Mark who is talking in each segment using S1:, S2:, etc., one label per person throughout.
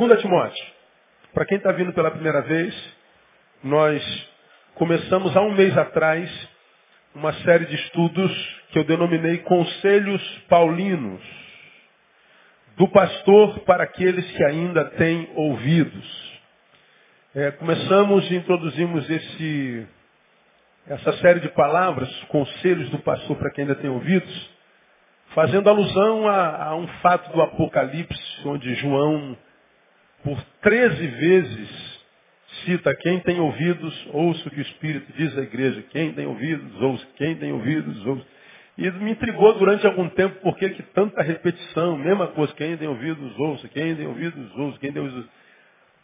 S1: Segunda Timóteo. Para quem está vindo pela primeira vez, nós começamos há um mês atrás uma série de estudos que eu denominei Conselhos Paulinos, do pastor para aqueles que ainda têm ouvidos. É, começamos e introduzimos esse, essa série de palavras, Conselhos do pastor para quem ainda tem ouvidos, fazendo alusão a, a um fato do Apocalipse, onde João, por 13 vezes, cita quem tem ouvidos, ouça o que o Espírito diz à igreja. Quem tem ouvidos, ouça. Quem tem ouvidos, ouça. E me intrigou durante algum tempo por que tanta repetição, mesma coisa, quem tem ouvidos, ouça, quem tem ouvidos, ouça, quem tem ouvidos.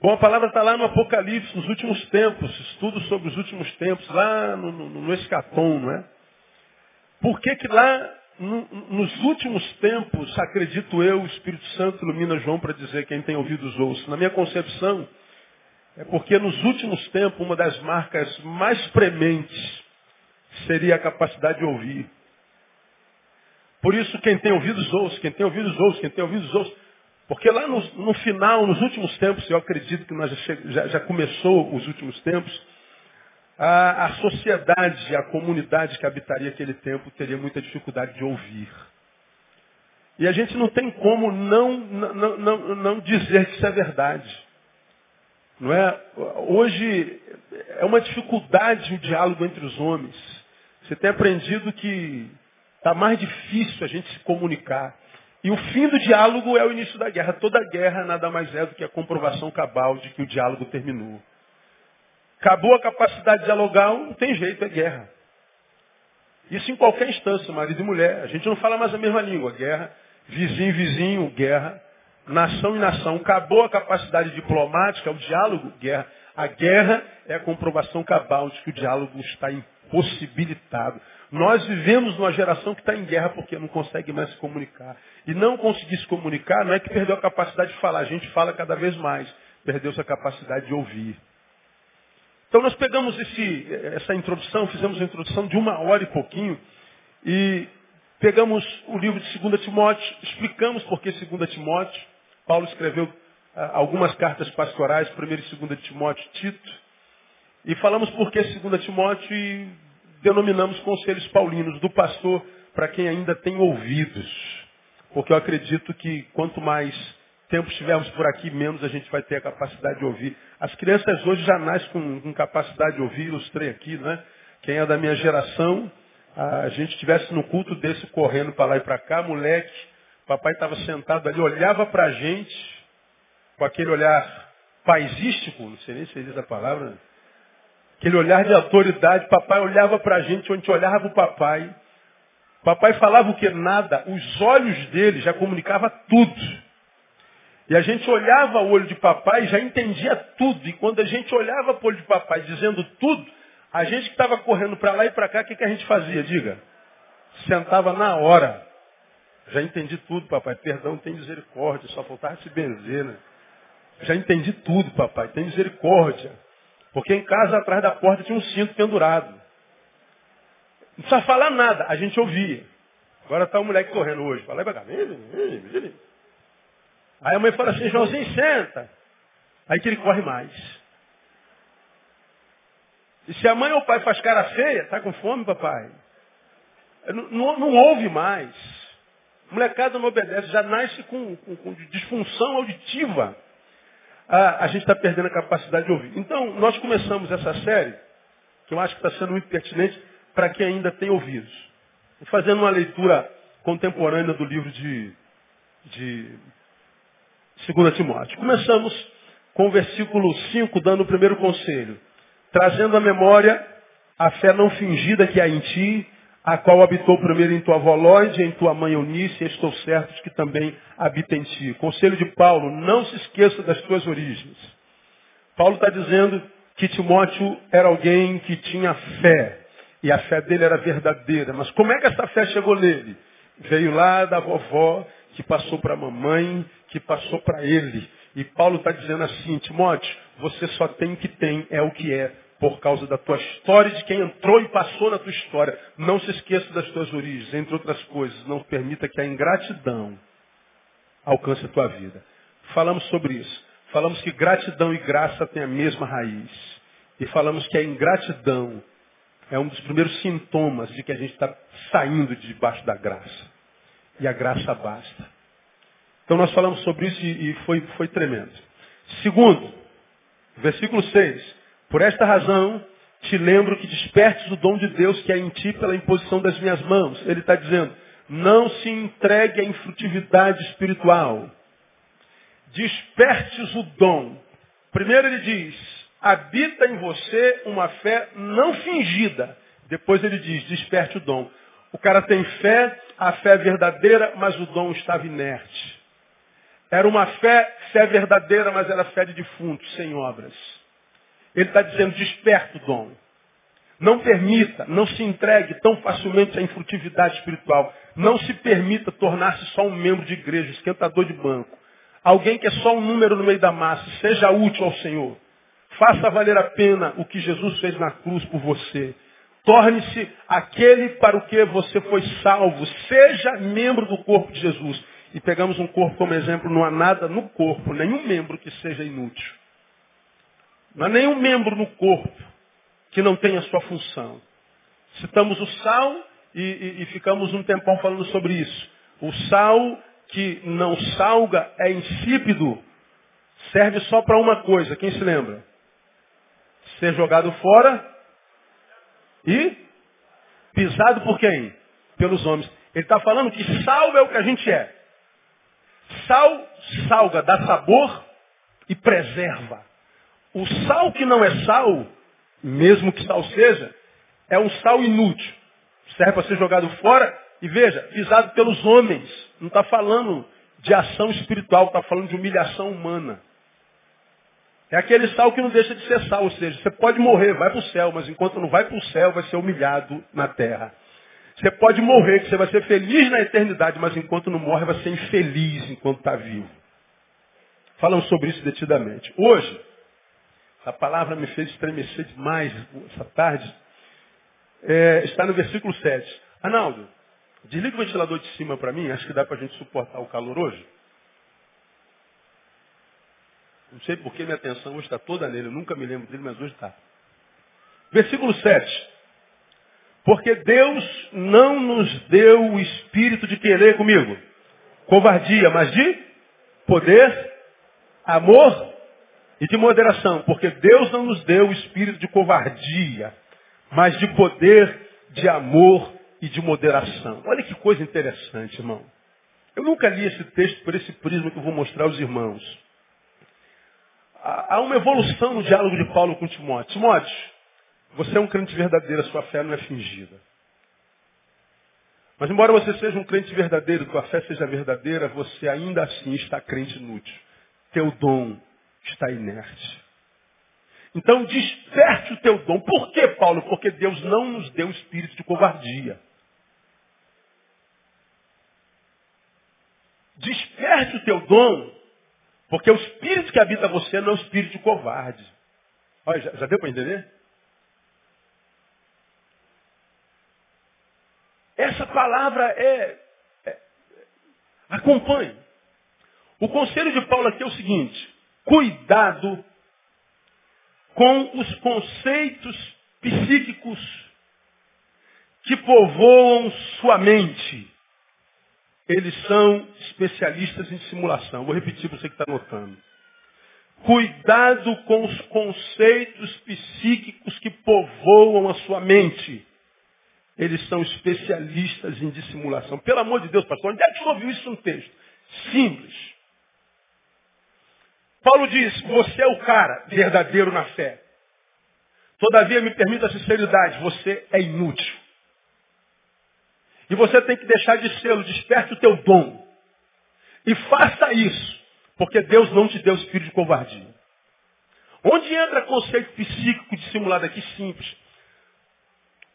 S1: Bom, a palavra está lá no Apocalipse, nos últimos tempos, estudo sobre os últimos tempos, lá no, no, no escatom, não é? Por que que lá, nos últimos tempos, acredito eu, o Espírito Santo ilumina João para dizer quem tem ouvidos, ouça? Na minha concepção, é porque nos últimos tempos, uma das marcas mais prementes seria a capacidade de ouvir. Por isso, quem tem ouvidos ouça, quem tem ouvidos ouça, quem tem ouvidos ouça. Porque lá no, no final, nos últimos tempos, eu acredito que nós já, já, já começou os últimos tempos, a, a, sociedade, a comunidade que habitaria aquele tempo teria muita dificuldade de ouvir. E a gente não tem como não, não, não, não dizer que isso é verdade. Não é? Hoje é uma dificuldade o diálogo entre os homens. Você tem aprendido que está mais difícil a gente se comunicar. E o fim do diálogo é o início da guerra. Toda guerra nada mais é do que a comprovação cabal de que o diálogo terminou. Acabou a capacidade de dialogar, não tem jeito, é guerra. Isso em qualquer instância, marido e mulher. A gente não fala mais a mesma língua. Guerra, vizinho, vizinho, guerra nação em nação. Acabou a capacidade diplomática, o diálogo, guerra. A guerra é a comprovação cabal de que o diálogo está impossibilitado. Nós vivemos numa geração que está em guerra porque não consegue mais se comunicar. E não conseguir se comunicar não é que perdeu a capacidade de falar, a gente fala cada vez mais. Perdeu-se a capacidade de ouvir. Então nós pegamos esse, essa introdução, fizemos a introdução de uma hora e pouquinho, e pegamos o livro de 2 Timóteo, explicamos por que 2 Timóteo, Paulo escreveu ah, algumas cartas pastorais, 1 e 2 Timóteo Tito, e falamos por que 2 Timóteo e denominamos conselhos paulinos do pastor para quem ainda tem ouvidos. Porque eu acredito que quanto mais tempo estivermos por aqui, menos a gente vai ter a capacidade de ouvir. As crianças hoje já nascem com, com capacidade de ouvir, ilustrei aqui, né? Quem é da minha geração, a gente estivesse no culto desse correndo para lá e para cá, moleque, Papai estava sentado ali, olhava para a gente com aquele olhar paisístico, não sei nem se existe a palavra, aquele olhar de autoridade. Papai olhava para a gente, onde olhava o papai. Papai falava o que? Nada. Os olhos dele já comunicava tudo. E a gente olhava o olho de papai e já entendia tudo. E quando a gente olhava para o olho de papai dizendo tudo, a gente que estava correndo para lá e para cá, o que, que a gente fazia? Diga. Sentava na hora. Já entendi tudo, papai. Perdão, tem misericórdia. Só faltava se benzer, né? Já entendi tudo, papai. Tem misericórdia. Porque em casa, atrás da porta, tinha um cinto pendurado. Não precisa falar nada. A gente ouvia. Agora está o moleque correndo hoje. Fala aí pra cá. Aí a mãe fala assim, Joãozinho, senta. Aí que ele corre mais. E se a mãe ou o pai faz cara feia, está com fome, papai? Não, não, não ouve mais. Molecada não obedece, já nasce com, com, com disfunção auditiva. Ah, a gente está perdendo a capacidade de ouvir. Então, nós começamos essa série, que eu acho que está sendo muito pertinente para quem ainda tem ouvidos. Fazendo uma leitura contemporânea do livro de, de 2 Timóteo. Começamos com o versículo 5, dando o primeiro conselho. Trazendo à memória a fé não fingida que há em ti, a qual habitou primeiro em tua avó Lóide, em tua mãe Eunice, e estou certo que também habita em ti. Conselho de Paulo, não se esqueça das tuas origens. Paulo está dizendo que Timóteo era alguém que tinha fé, e a fé dele era verdadeira. Mas como é que essa fé chegou nele? Veio lá da vovó, que passou para a mamãe, que passou para ele. E Paulo está dizendo assim, Timóteo, você só tem o que tem, é o que é por causa da tua história, de quem entrou e passou na tua história. Não se esqueça das tuas origens, entre outras coisas. Não permita que a ingratidão alcance a tua vida. Falamos sobre isso. falamos que gratidão e graça têm a mesma raiz. E falamos que a ingratidão é um dos primeiros sintomas de que a gente está saindo de debaixo da graça. E a graça basta. Então nós falamos sobre isso e foi, foi tremendo. Segundo, versículo 6. Por esta razão, te lembro que despertes o dom de Deus que é em ti pela imposição das minhas mãos. Ele está dizendo, não se entregue à infrutividade espiritual. Despertes o dom. Primeiro ele diz, habita em você uma fé não fingida. Depois ele diz, desperte o dom. O cara tem fé, a fé é verdadeira, mas o dom estava inerte. Era uma fé, fé verdadeira, mas era fé de defunto, sem obras. Ele está dizendo, desperta o dom. Não permita, não se entregue tão facilmente à infrutividade espiritual. Não se permita tornar-se só um membro de igreja, esquentador de banco. Alguém que é só um número no meio da massa. Seja útil ao Senhor. Faça valer a pena o que Jesus fez na cruz por você. Torne-se aquele para o que você foi salvo. Seja membro do corpo de Jesus. E pegamos um corpo como exemplo, não há nada no corpo, nenhum membro que seja inútil. Não há nenhum membro no corpo que não tenha sua função. Citamos o sal e, e, e ficamos um tempão falando sobre isso. O sal que não salga é insípido, serve só para uma coisa. Quem se lembra? Ser jogado fora e pisado por quem? Pelos homens. Ele está falando que sal é o que a gente é. Sal salga, dá sabor e preserva. O sal que não é sal, mesmo que sal seja, é um sal inútil. Serve para ser jogado fora e veja, pisado pelos homens. Não está falando de ação espiritual, está falando de humilhação humana. É aquele sal que não deixa de ser sal, ou seja, você pode morrer, vai para o céu, mas enquanto não vai para o céu, vai ser humilhado na terra. Você pode morrer, que você vai ser feliz na eternidade, mas enquanto não morre, vai ser infeliz enquanto está vivo. Falamos sobre isso detidamente. Hoje, a palavra me fez estremecer demais essa tarde. É, está no versículo 7. Arnaldo, desliga o ventilador de cima para mim, acho que dá para a gente suportar o calor hoje. Não sei porque minha atenção hoje está toda nele, eu nunca me lembro dele, mas hoje está. Versículo 7. Porque Deus não nos deu o espírito de querer comigo, covardia, mas de poder, amor e de moderação, porque Deus não nos deu o espírito de covardia, mas de poder, de amor e de moderação. Olha que coisa interessante, irmão. Eu nunca li esse texto por esse prisma que eu vou mostrar aos irmãos. Há uma evolução no diálogo de Paulo com Timóteo. Timóteo, você é um crente verdadeiro, a sua fé não é fingida. Mas embora você seja um crente verdadeiro, tua fé seja verdadeira, você ainda assim está crente inútil. Teu dom está inerte. Então desperte o teu dom. Por que, Paulo? Porque Deus não nos deu espírito de covardia. Desperte o teu dom, porque o espírito que habita você não é o espírito de covarde. Olha, já, já deu para entender? Essa palavra é, é acompanhe. O conselho de Paulo aqui é o seguinte: cuidado com os conceitos psíquicos que povoam sua mente. Eles são especialistas em simulação. Vou repetir para você que está notando. Cuidado com os conceitos psíquicos que povoam a sua mente. Eles são especialistas em dissimulação. Pelo amor de Deus, pastor, onde é que você ouviu isso no texto? Simples. Paulo diz, você é o cara verdadeiro na fé. Todavia, me permita a sinceridade, você é inútil. E você tem que deixar de ser, desperte o teu dom. E faça isso, porque Deus não te deu espírito de covardia. Onde entra conceito psíquico dissimulado aqui simples?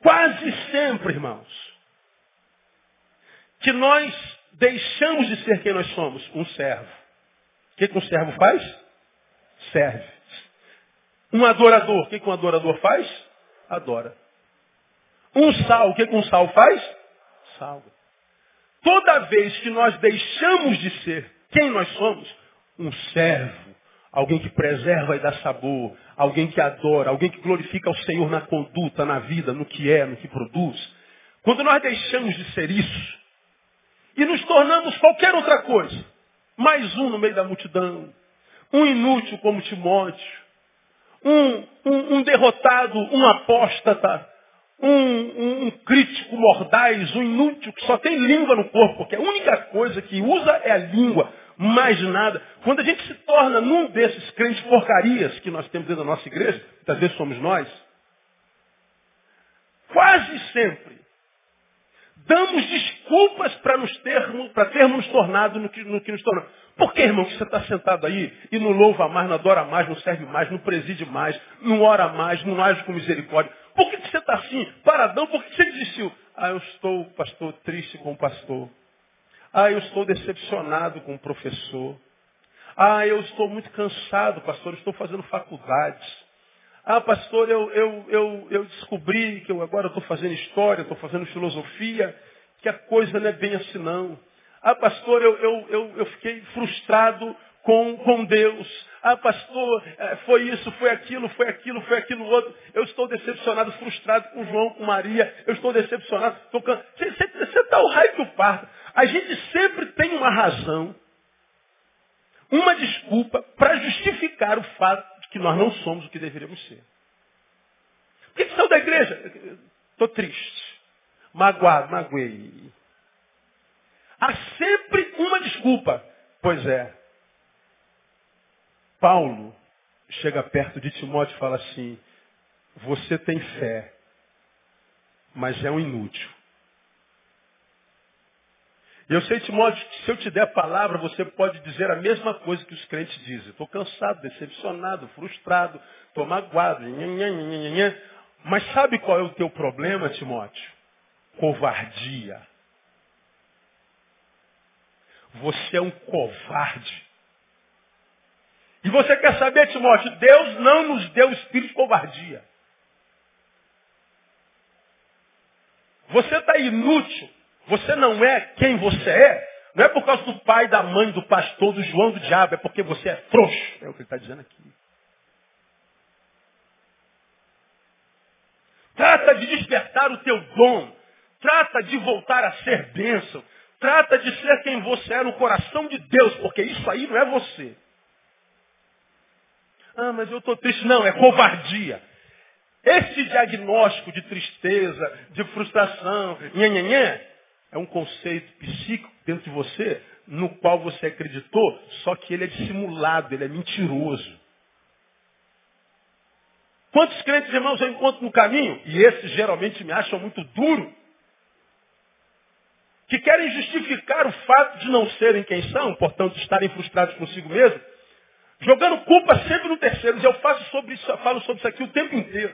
S1: Quase sempre, irmãos, que nós deixamos de ser quem nós somos, um servo. O que, que um servo faz? serve. Um adorador, o que, que um adorador faz? Adora. Um sal, o que, que um sal faz? Salva. Toda vez que nós deixamos de ser quem nós somos, um servo, alguém que preserva e dá sabor, alguém que adora, alguém que glorifica o Senhor na conduta, na vida, no que é, no que produz. Quando nós deixamos de ser isso e nos tornamos qualquer outra coisa, mais um no meio da multidão, um inútil como Timóteo, um, um, um derrotado, um apóstata, um, um, crítico mordaz, um inútil que só tem língua no corpo, porque a única coisa que usa é a língua, mais nada. Quando a gente se torna num desses crentes porcarias que nós temos dentro da nossa igreja, muitas vezes somos nós, quase sempre damos desculpas para nos termos, para termos nos tornado no que, no que nos tornamos. Por que, irmão, que você está sentado aí e não louva mais, não adora mais, não serve mais, não preside mais, não ora mais, não age com misericórdia? Por que, que você está assim, paradão? Por que você desistiu? Ah, eu estou, pastor, triste com o pastor. Ah, eu estou decepcionado com o professor. Ah, eu estou muito cansado, pastor, estou fazendo faculdades. Ah, pastor, eu, eu, eu, eu descobri que eu agora estou fazendo história, estou fazendo filosofia, que a coisa não é bem assim não. Ah, pastor, eu, eu, eu, eu fiquei frustrado com, com Deus. Ah, pastor, é, foi isso, foi aquilo, foi aquilo, foi aquilo outro. Eu estou decepcionado, frustrado com João, com Maria. Eu estou decepcionado. Estou can... Você está o raio que o parta. A gente sempre tem uma razão, uma desculpa para justificar o fato de que nós não somos o que deveríamos ser. Por que, que saiu da igreja? Estou triste. Magoado, magoei. Há sempre uma desculpa. Pois é. Paulo chega perto de Timóteo e fala assim, você tem fé, mas é um inútil. E eu sei, Timóteo, que se eu te der a palavra, você pode dizer a mesma coisa que os crentes dizem. Estou cansado, decepcionado, frustrado, estou magoado. Mas sabe qual é o teu problema, Timóteo? Covardia. Você é um covarde. E você quer saber, Timóteo, Deus não nos deu espírito de covardia. Você está inútil. Você não é quem você é. Não é por causa do pai, da mãe, do pastor, do João, do diabo. É porque você é frouxo. É o que ele está dizendo aqui. Trata de despertar o teu dom. Trata de voltar a ser bênção. Trata de ser quem você é no coração de Deus, porque isso aí não é você. Ah, mas eu estou triste. Não, é covardia. Esse diagnóstico de tristeza, de frustração, nhanhanhã, é um conceito psíquico dentro de você, no qual você acreditou, só que ele é dissimulado, ele é mentiroso. Quantos crentes irmãos eu encontro no caminho? E esses geralmente me acham muito duro que querem justificar o fato de não serem quem são, portanto estarem frustrados consigo mesmo, jogando culpa sempre no terceiro. E eu faço sobre isso, falo sobre isso aqui o tempo inteiro.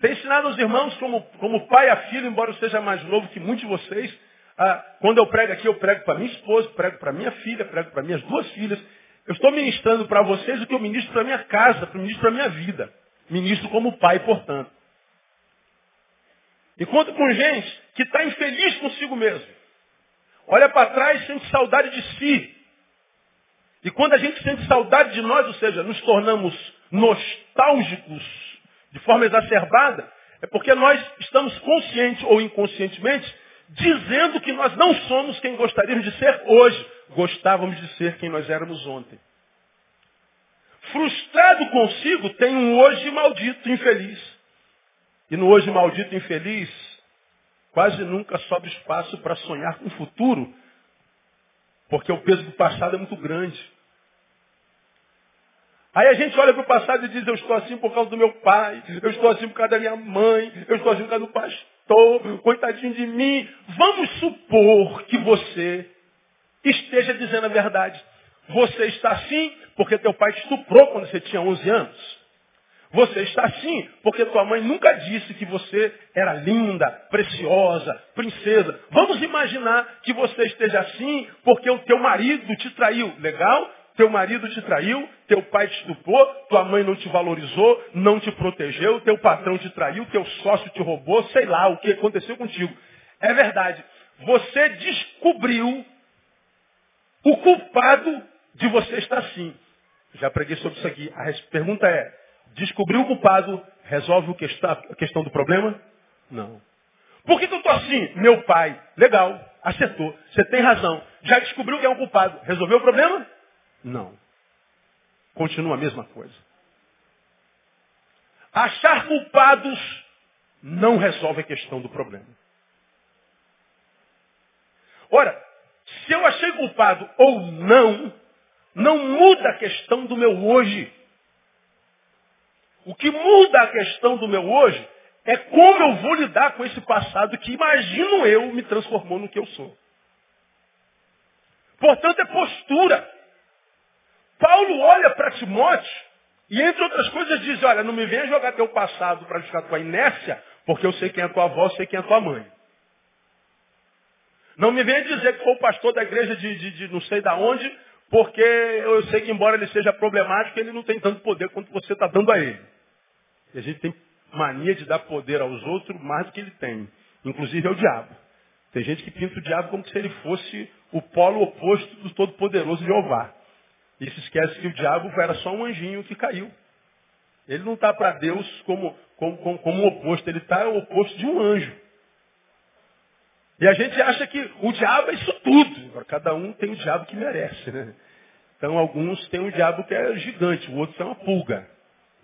S1: Tenho ensinado aos irmãos, como, como pai a filho, embora eu seja mais novo que muitos de vocês, ah, quando eu prego aqui, eu prego para minha esposa, prego para minha filha, prego para minhas duas filhas. Eu estou ministrando para vocês o que eu ministro para minha casa, para ministro para minha vida. Ministro como pai, portanto. Encontro com gente que está infeliz consigo mesmo. Olha para trás sente saudade de si. E quando a gente sente saudade de nós, ou seja, nos tornamos nostálgicos de forma exacerbada, é porque nós estamos conscientes ou inconscientemente dizendo que nós não somos quem gostaríamos de ser hoje. Gostávamos de ser quem nós éramos ontem. Frustrado consigo, tem um hoje maldito, infeliz. E no hoje maldito, infeliz, quase nunca sobra espaço para sonhar com o futuro, porque o peso do passado é muito grande. Aí a gente olha para o passado e diz, eu estou assim por causa do meu pai, eu estou assim por causa da minha mãe, eu estou assim por causa do pastor, coitadinho de mim. Vamos supor que você esteja dizendo a verdade. Você está assim porque teu pai te estuprou quando você tinha 11 anos. Você está assim porque tua mãe nunca disse que você era linda, preciosa, princesa. Vamos imaginar que você esteja assim porque o teu marido te traiu. Legal? Teu marido te traiu, teu pai te estupou, tua mãe não te valorizou, não te protegeu, teu patrão te traiu, teu sócio te roubou, sei lá o que aconteceu contigo. É verdade. Você descobriu o culpado de você estar assim. Já preguei sobre isso aqui. A pergunta é, descobrir o culpado resolve a questão do problema? Não. Por que, que eu estou assim? Meu pai, legal, acertou, você tem razão. Já descobriu quem é o culpado. Resolveu o problema? Não. Continua a mesma coisa. Achar culpados não resolve a questão do problema. Ora, se eu achei culpado ou não, não muda a questão do meu hoje. O que muda a questão do meu hoje é como eu vou lidar com esse passado que, imagino eu, me transformou no que eu sou. Portanto, é postura. Paulo olha para Timóteo e, entre outras coisas, diz, olha, não me venha jogar teu passado para ficar tua inércia, porque eu sei quem é tua avó, eu sei quem é tua mãe. Não me venha dizer que foi o pastor da igreja de, de, de não sei da onde, porque eu sei que, embora ele seja problemático, ele não tem tanto poder quanto você está dando a ele. E a gente tem mania de dar poder aos outros mais do que ele tem. Inclusive ao diabo. Tem gente que pinta o diabo como se ele fosse o polo oposto do Todo-Poderoso Jeová. E se esquece que o diabo era só um anjinho que caiu. Ele não está para Deus como, como, como, como oposto, ele está o oposto de um anjo. E a gente acha que o diabo é isso tudo. Cada um tem o diabo que merece, né? Então alguns têm um diabo que é gigante, o outro é uma pulga.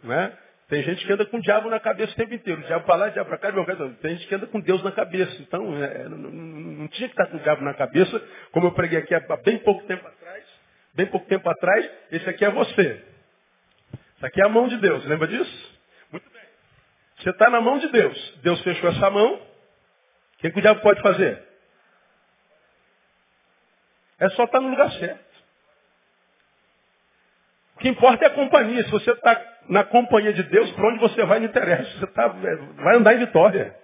S1: Né? Tem gente que anda com o diabo na cabeça o tempo inteiro. O diabo para lá, o diabo para cá, meu Tem gente que anda com Deus na cabeça. Então, é, não, não, não, tinha que estar com o diabo na cabeça, como eu preguei aqui há bem pouco tempo atrás. Bem pouco tempo atrás, esse aqui é você. Isso aqui é a mão de Deus, lembra disso? Muito bem. Você está na mão de Deus. Deus fechou essa mão. O que, que o diabo pode fazer? É só estar no lugar certo. O que importa é a companhia. Se você está na companhia de Deus, para onde você vai não interessa. Você tá, é, vai andar em vitória.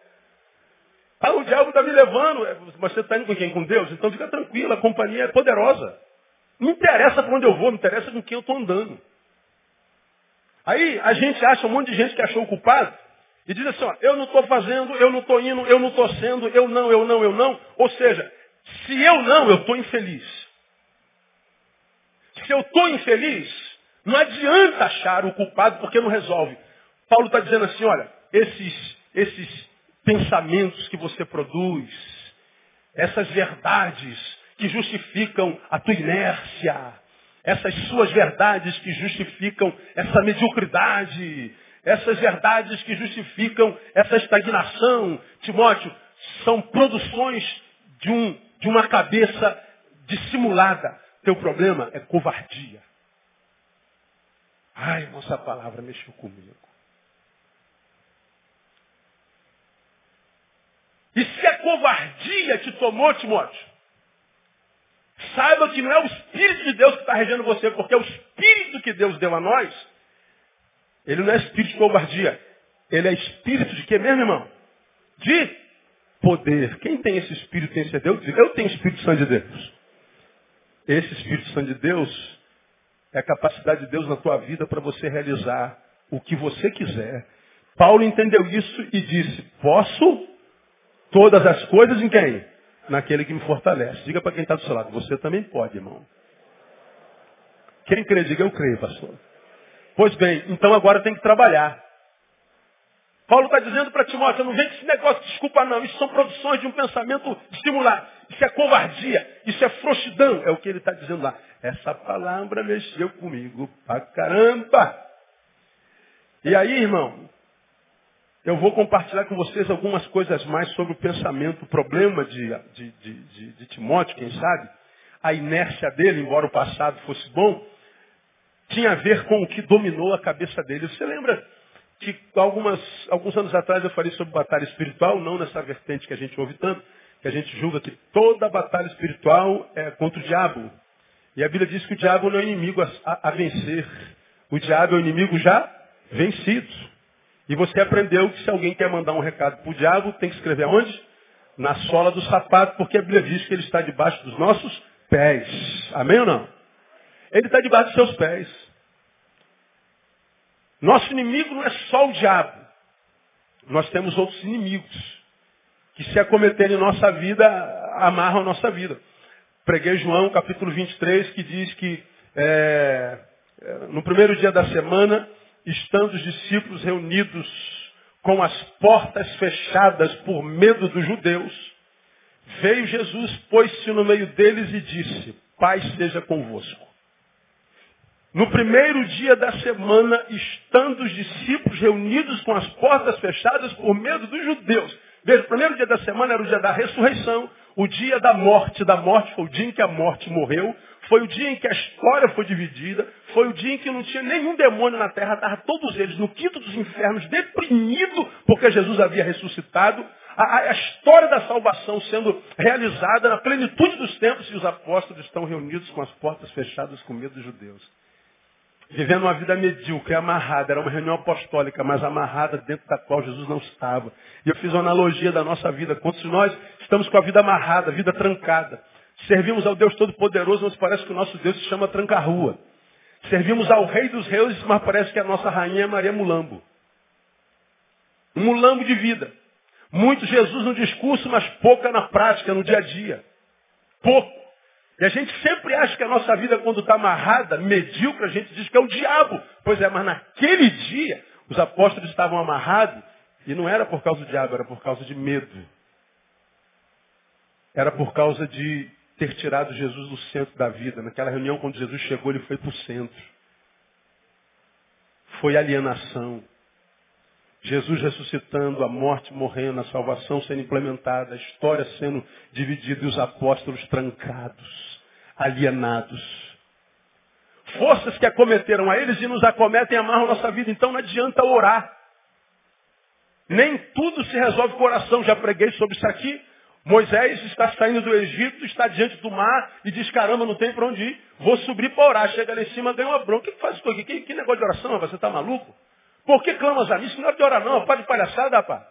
S1: Ah, o diabo está me levando. É, mas você está indo com quem? Com Deus? Então fica tranquilo, a companhia é poderosa. Não interessa para onde eu vou, não interessa com quem eu estou andando. Aí a gente acha um monte de gente que achou o culpado e diz assim, ó, eu não estou fazendo, eu não estou indo, eu não estou sendo, eu não, eu não, eu não. Ou seja, se eu não, eu estou infeliz. Se eu estou infeliz, não adianta achar o culpado porque não resolve. Paulo está dizendo assim, olha, esses, esses pensamentos que você produz, essas verdades que justificam a tua inércia, essas suas verdades que justificam essa mediocridade, essas verdades que justificam essa estagnação, Timóteo, são produções de, um, de uma cabeça dissimulada. Teu problema é covardia. Ai, irmão, essa palavra mexeu comigo. E se a covardia te tomou, Timóteo, saiba que não é o Espírito de Deus que está regendo você, porque é o Espírito que Deus deu a nós. Ele não é espírito de covardia. Ele é espírito de quê mesmo, irmão? De poder. Quem tem esse espírito tem esse Deus? Eu tenho Espírito Santo de Deus. Esse Espírito Santo de Deus é a capacidade de Deus na tua vida para você realizar o que você quiser. Paulo entendeu isso e disse, posso todas as coisas em quem? Naquele que me fortalece. Diga para quem está do seu lado, você também pode, irmão. Quem crê, diga eu creio, pastor. Pois bem, então agora tem que trabalhar. Paulo está dizendo para Timóteo, não vem com esse negócio de desculpa não, isso são produções de um pensamento estimular. Isso é covardia, isso é frouxidão, é o que ele está dizendo lá. Essa palavra mexeu comigo pra caramba. E aí, irmão, eu vou compartilhar com vocês algumas coisas mais sobre o pensamento, o problema de, de, de, de, Timóteo, quem sabe. A inércia dele, embora o passado fosse bom, tinha a ver com o que dominou a cabeça dele. Você lembra que algumas, alguns anos atrás eu falei sobre batalha espiritual, não nessa vertente que a gente ouve tanto, que a gente julga que toda batalha espiritual é contra o diabo. E a Bíblia diz que o diabo não é inimigo a, a vencer. O diabo é o inimigo já vencido. E você aprendeu que se alguém quer mandar um recado para o diabo, tem que escrever aonde? Na sola do sapato, porque a Bíblia diz que ele está debaixo dos nossos pés. Amém ou não? Ele está debaixo dos seus pés. Nosso inimigo não é só o diabo. Nós temos outros inimigos que se acometerem em nossa vida, amarram a nossa vida. Preguei João capítulo 23 que diz que é, Eh, no primeiro dia da semana, estando os discípulos reunidos com as portas fechadas por medo dos judeus, veio Jesus, pôs-se no meio deles e disse, paz seja convosco. No primeiro dia da semana, estando os discípulos reunidos com as portas fechadas por medo dos judeus. Veja, o primeiro dia da semana era o dia da ressurreição, o dia da morte. Da morte foi o dia em que a morte morreu, foi o dia em que a história foi dividida, foi o dia em que não tinha nenhum demônio na terra, estavam todos eles no quinto dos infernos, deprimidos porque Jesus havia ressuscitado. A, a, história da salvação sendo realizada na plenitude dos tempos e os apóstolos estão reunidos com as portas fechadas com medo dos judeus vivendo uma vida medíocre, amarrada. Era uma reunião apostólica, mas amarrada dentro da qual Jesus não estava. E eu fiz uma analogia da nossa vida. Quantos de nós estamos com a vida amarrada, a vida trancada? Servimos ao Deus Todo-Poderoso, mas parece que o nosso Deus se chama Tranca-Rua. Servimos ao Rei dos Reis, mas parece que a nossa rainha é Maria Mulambo. Um mulambo de vida. Muito Jesus no discurso, mas pouca na prática, no dia a dia. Pouco. E a gente sempre acha que a nossa vida, quando está amarrada, medíocre, a gente diz que é o diabo. Pois é, mas naquele dia, os apóstolos estavam amarrados, e não era por causa do diabo, era por causa de medo. Era por causa de ter tirado Jesus do centro da vida. Naquela reunião, quando Jesus chegou, ele foi para o centro. Foi alienação. Jesus ressuscitando, a morte morrendo, a salvação sendo implementada, a história sendo dividida e os apóstolos trancados, alienados. Forças que acometeram a eles e nos acometem amarram nossa vida. Então não adianta orar. Nem tudo se resolve com oração. Já preguei sobre isso aqui. Moisés está saindo do Egito, está diante do mar e diz, caramba, não tem para onde ir. Vou subir para orar. Chega lá em cima, ganha uma bronca. O que faz isso aqui? Que, que negócio de oração? Você está maluco? Por que clamas a mim? Isso não é hora de orar não, pá de palhaçada, rapaz.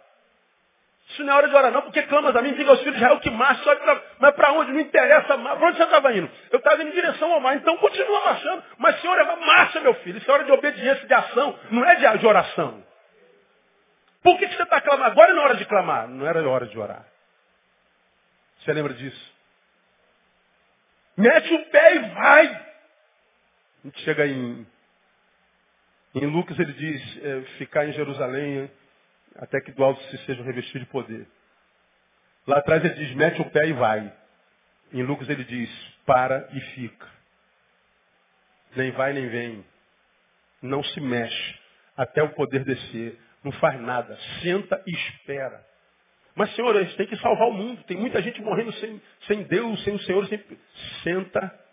S1: Isso não é hora de orar não, por que clamas a mim? Diga aos filhos de Israel que marcha, pra... mas para onde? Não interessa, para onde você estava indo? Eu estava indo em direção ao mar, então continua marchando. Mas Senhor, é marcha, meu filho. Isso é hora de obediência, de ação, não é de oração. Por que, que você está clamando? Agora não é hora de clamar, não era hora de orar. Você lembra disso? Mete o pé e vai. A gente chega em em Lucas ele diz, é, ficar em Jerusalém até que do alto se seja revestido de poder. Lá atrás ele diz, mete o pé e vai. Em Lucas ele diz, para e fica. Nem vai nem vem. Não se mexe até o poder descer. Não faz nada. Senta e espera. Mas, Senhor, a gente tem que salvar o mundo. Tem muita gente morrendo sem, sem Deus, sem o Senhor. Sempre... Senta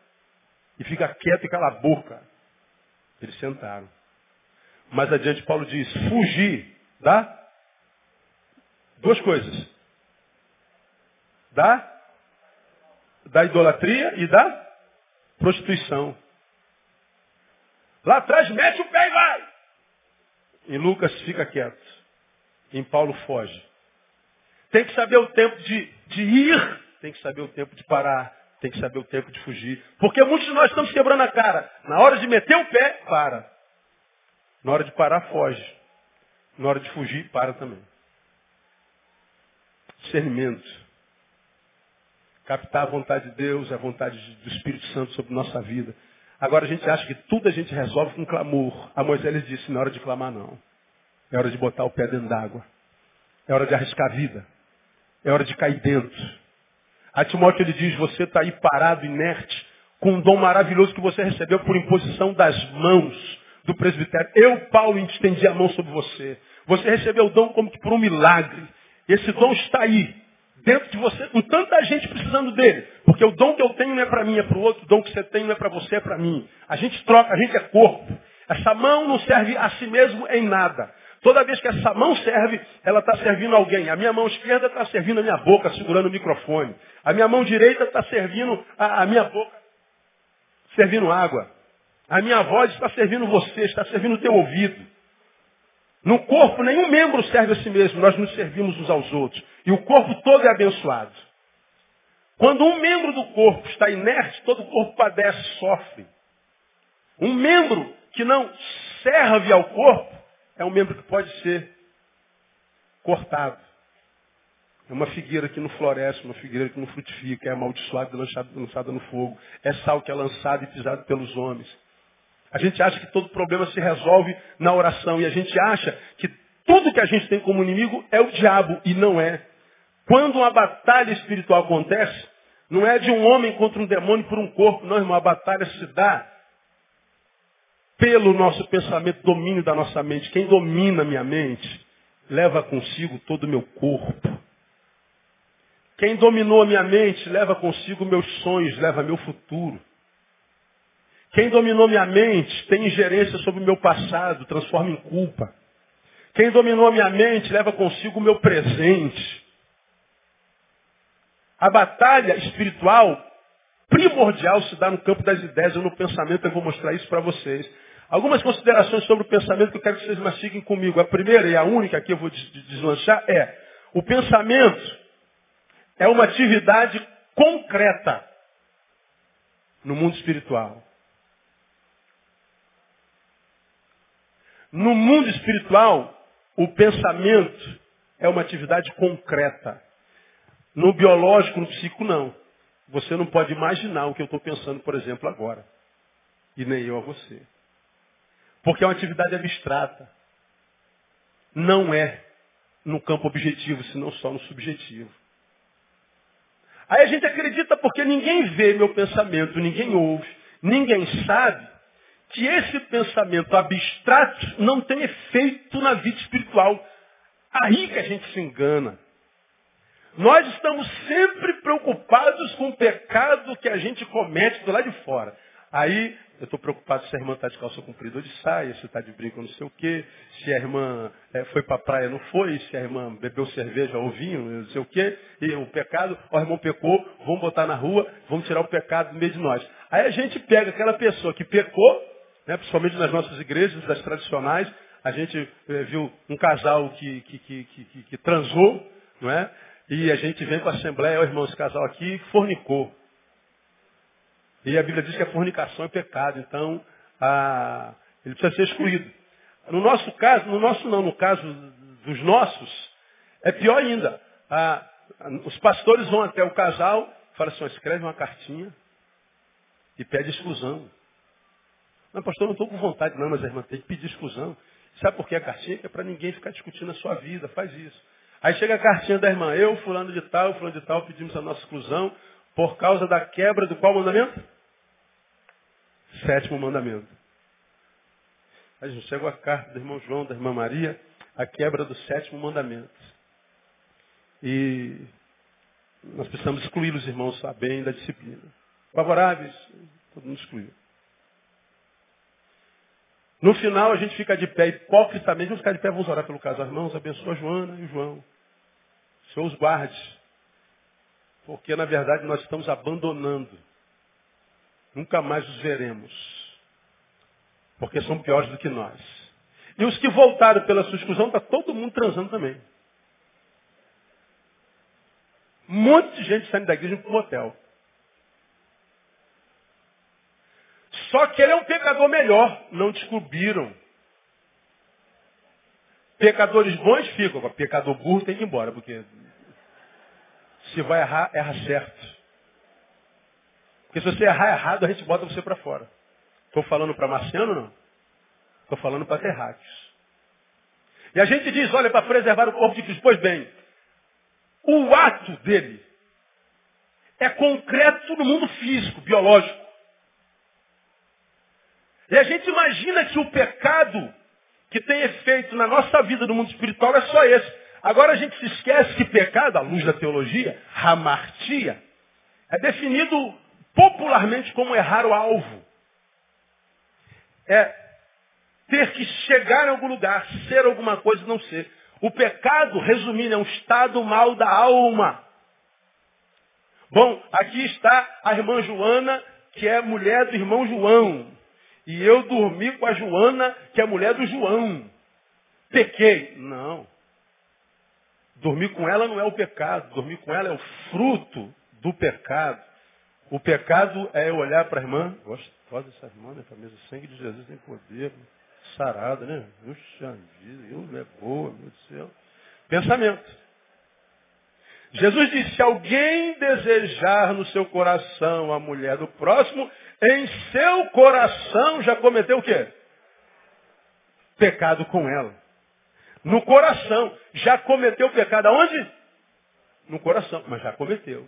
S1: e fica quieto e cala a boca. Eles sentaram. Mais adiante Paulo diz, fugir da duas coisas. Da da idolatria e da prostituição. Lá atrás mete o pé e vai. Em Lucas fica quieto. Em Paulo foge. Tem que saber o tempo de, de ir, tem que saber o tempo de parar, tem que saber o tempo de fugir. Porque muitos de nós estamos quebrando a cara. Na hora de meter o pé, para. Na hora de parar, foge. Na hora de fugir, para também. Discernimento. Captar a vontade de Deus, a vontade do Espírito Santo sobre nossa vida. Agora a gente acha que tudo a gente resolve com clamor. A Moisés disse, na hora de clamar não. É hora de botar o pé dentro d'água. É hora de arriscar a vida. É hora de cair dentro. A Timóteo ele diz, você está aí parado, inerte, com um dom maravilhoso que você recebeu por imposição das mãos do presbitério. Eu, Paulo, estendi a mão sobre você. Você recebeu o dom como que por um milagre. Esse dom está aí, dentro de você, com tanta gente precisando dele. Porque o dom que eu tenho não é para mim, é para o outro. O dom que você tem não é para você, é para mim. A gente troca, a gente é corpo. Essa mão não serve a si mesmo em nada. Toda vez que essa mão serve, ela está servindo alguém. A minha mão esquerda está servindo a minha boca, segurando o microfone. A minha mão direita está servindo a, a minha boca, servindo água. A minha voz está servindo você, está servindo o teu ouvido. No corpo, nenhum membro serve a si mesmo, nós nos servimos uns aos outros. E o corpo todo é abençoado. Quando um membro do corpo está inerte, todo o corpo padece, sofre. Um membro que não serve ao corpo é um membro que pode ser cortado. É uma figueira que não floresce, uma figueira que não frutifica, é amaldiçoada e lançada, no fogo. É sal que é lançado e pisado pelos homens. A gente acha que todo problema se resolve na oração. E a gente acha que tudo que a gente tem como inimigo é o diabo. E não é. Quando uma batalha espiritual acontece, não é de um homem contra um demônio por um corpo, não, irmão. A batalha se dá pelo nosso pensamento, domínio da nossa mente. Quem domina minha mente leva consigo todo o meu corpo. Quem dominou a minha mente leva consigo meus sonhos, leva meu futuro. Quem dominou minha mente tem ingerência sobre o meu passado, transforma em culpa. Quem dominou minha mente leva consigo o meu presente. A batalha espiritual primordial se dá no campo das ideias ou no pensamento. Eu vou mostrar isso para vocês. Algumas considerações sobre o pensamento que eu quero que vocês mastiguem comigo. A primeira e a única que eu vou deslanchar é: o pensamento é uma atividade concreta no mundo espiritual. No mundo espiritual, o pensamento é uma atividade concreta. No biológico, no psico, não. Você não pode imaginar o que eu estou pensando, por exemplo, agora. E nem eu a você. Porque é uma atividade abstrata. Não é no campo objetivo, senão só no subjetivo. Aí a gente acredita porque ninguém vê meu pensamento, ninguém ouve, ninguém sabe que esse pensamento abstrato não tem efeito na vida espiritual. Aí que a gente se engana. Nós estamos sempre preocupados com o pecado que a gente comete do lado de fora. Aí eu estou preocupado se a irmã está de calça comprida ou de saia, se está de brinco ou não sei o quê, se a irmã é, foi para a praia ou não foi, se a irmã bebeu cerveja ou vinho, não sei o quê, e o pecado, o irmão pecou, vamos botar na rua, vamos tirar o pecado do meio de nós. Aí a gente pega aquela pessoa que pecou, né, principalmente nas nossas igrejas, das tradicionais, a gente é, viu um casal que, que, que, que, que transou, não é? E a gente vem com a assembleia, o irmão, esse casal aqui fornicou. E a Bíblia diz que a fornicação é pecado, então a, ele precisa ser excluído. No nosso caso, no nosso não, no caso dos nossos, é pior ainda. A, os pastores vão até o casal, falam assim, escreve uma cartinha e pede exclusão. Não, pastor, não estou com vontade, não, mas a irmã tem que pedir exclusão. Sabe por que a cartinha? É para ninguém ficar discutindo a sua vida, faz isso. Aí chega a cartinha da irmã, eu, fulano de tal, fulano de tal, pedimos a nossa exclusão por causa da quebra do qual mandamento? Sétimo mandamento. A gente chegou a carta do irmão João, da irmã Maria, a quebra do sétimo mandamento. E nós precisamos excluir os irmãos a bem da disciplina. Favoráveis, todo mundo excluiu. No final a gente fica de pé hipocritamente, vamos ficar de pé, vamos orar pelo casal. Irmãos, abençoa a Joana e o João. O Senhor os guarde. Porque na verdade nós estamos abandonando Nunca mais os veremos. Porque são piores do que nós. E os que voltaram pela sua exclusão, está todo mundo transando também. Um monte de gente saindo da igreja para um motel. Só que ele é um pecador melhor. Não descobriram. Pecadores bons ficam. Pecador burro tem que ir embora. Porque se vai errar, erra certo. Porque se você errar errado, a gente bota você para fora. Estou falando para Marciano não? Estou falando para terráqueos. E a gente diz, olha, para preservar o corpo de Cristo. Pois bem, o ato dele é concreto no mundo físico, biológico. E a gente imagina que o pecado que tem efeito na nossa vida no mundo espiritual é só esse. Agora a gente se esquece que pecado, à luz da teologia, hamartia, é definido popularmente como errar o alvo. É ter que chegar em algum lugar, ser alguma coisa e não ser. O pecado, resumindo, é um estado mal da alma. Bom, aqui está a irmã Joana, que é mulher do irmão João. E eu dormi com a Joana, que é mulher do João. Pequei. Não. Dormir com ela não é o pecado. Dormir com ela é o fruto do pecado. O pecado é eu olhar para a irmã, gostosa essa irmã, né? Camisa sangue de Jesus tem poder, sarada, né? Vida, eu é boa, meu Deus do céu. Pensamento. Jesus disse, se alguém desejar no seu coração a mulher do próximo, em seu coração já cometeu o quê? Pecado com ela. No coração. Já cometeu pecado aonde? No coração. Mas já cometeu.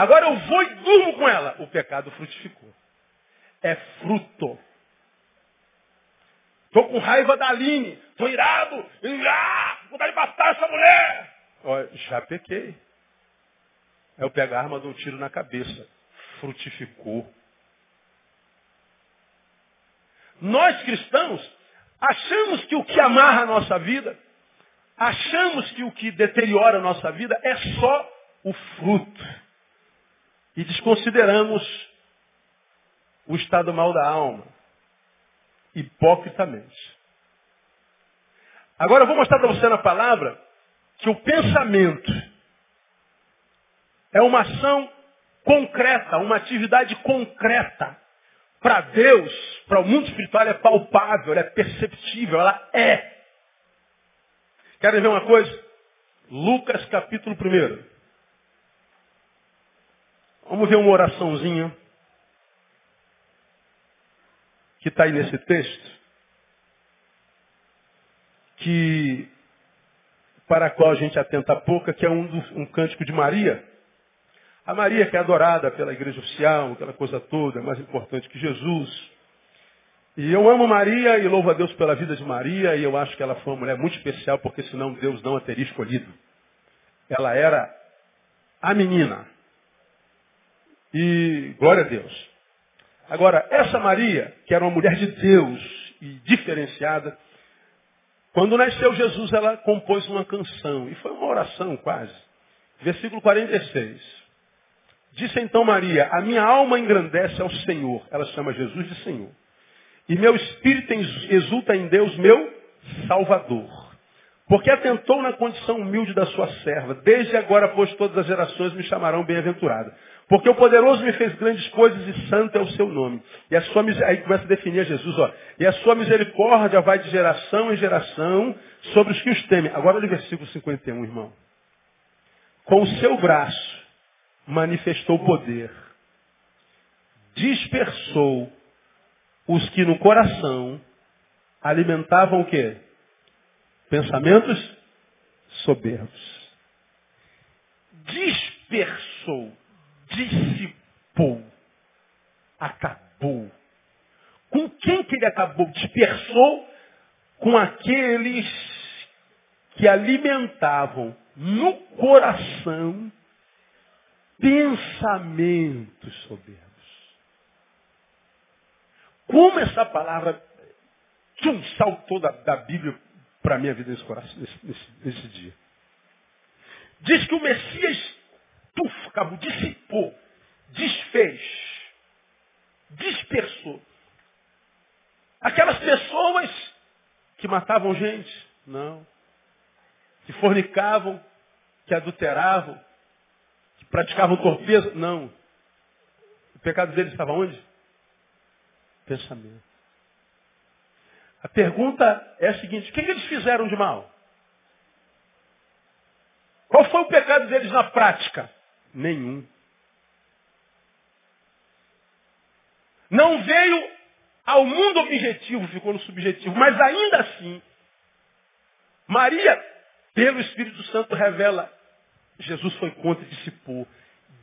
S1: Agora eu vou e durmo com ela. O pecado frutificou. É fruto. Estou com raiva da Aline. Estou irado. Ah, vou dar de matar essa mulher. Olha, já pequei. É eu pegar a arma, dou um tiro na cabeça. Frutificou. Nós cristãos achamos que o que amarra a nossa vida, achamos que o que deteriora a nossa vida é só o fruto. E desconsideramos o estado mal da alma. Hipocritamente. Agora eu vou mostrar para você na palavra que o pensamento é uma ação concreta, uma atividade concreta. Para Deus, para o mundo espiritual, é palpável, é perceptível, ela é. Querem ver uma coisa? Lucas capítulo 1. Vamos ver uma oraçãozinha que está aí nesse texto. Que para a qual a gente atenta pouco, que é um, um cântico de Maria. A Maria que é adorada pela igreja oficial, aquela coisa toda, é mais importante que Jesus. E eu amo Maria e louvo a Deus pela vida de Maria, e eu acho que ela foi uma mulher muito especial, porque senão Deus não a teria escolhido. Ela era a menina. E glória a Deus. Agora, essa Maria, que era uma mulher de Deus e diferenciada, quando nasceu Jesus, ela compôs uma canção. E foi uma oração quase. Versículo 46. Disse então Maria, a minha alma engrandece ao Senhor. Ela chama Jesus de Senhor. E meu espírito exulta em Deus, meu Salvador. Porque atentou na condição humilde da sua serva. Desde agora, pois, todas as gerações me chamarão bem-aventurada. Porque o poderoso me fez grandes coisas e santo é o seu nome. E a sua aí começa a definir a Jesus, ó. E a sua misericórdia vai de geração em geração sobre os que os temem. Agora olha o versículo 51, irmão. Com o seu braço manifestou poder. Dispersou os que no coração alimentavam o quê? Pensamentos soberbos. Dispersou dissipou, acabou. Com quem que ele acabou? Dispersou com aqueles que alimentavam no coração pensamentos soberbos. Como essa palavra tchum, saltou da, da Bíblia para a minha vida nesse, coração, nesse, nesse, nesse dia. Diz que o Messias puf, acabou, dissipou, desfez, dispersou. Aquelas pessoas que matavam gente, não. Que fornicavam, que adulteravam, que praticavam torpeza, não. O pecado deles estava onde? Pensamento. A pergunta é a seguinte, o que, que eles fizeram de mal? Qual foi o pecado deles na prática? Nenhum. Não veio ao mundo objetivo, ficou no subjetivo. Mas ainda assim, Maria, pelo Espírito Santo, revela: Jesus foi contra e dissipou,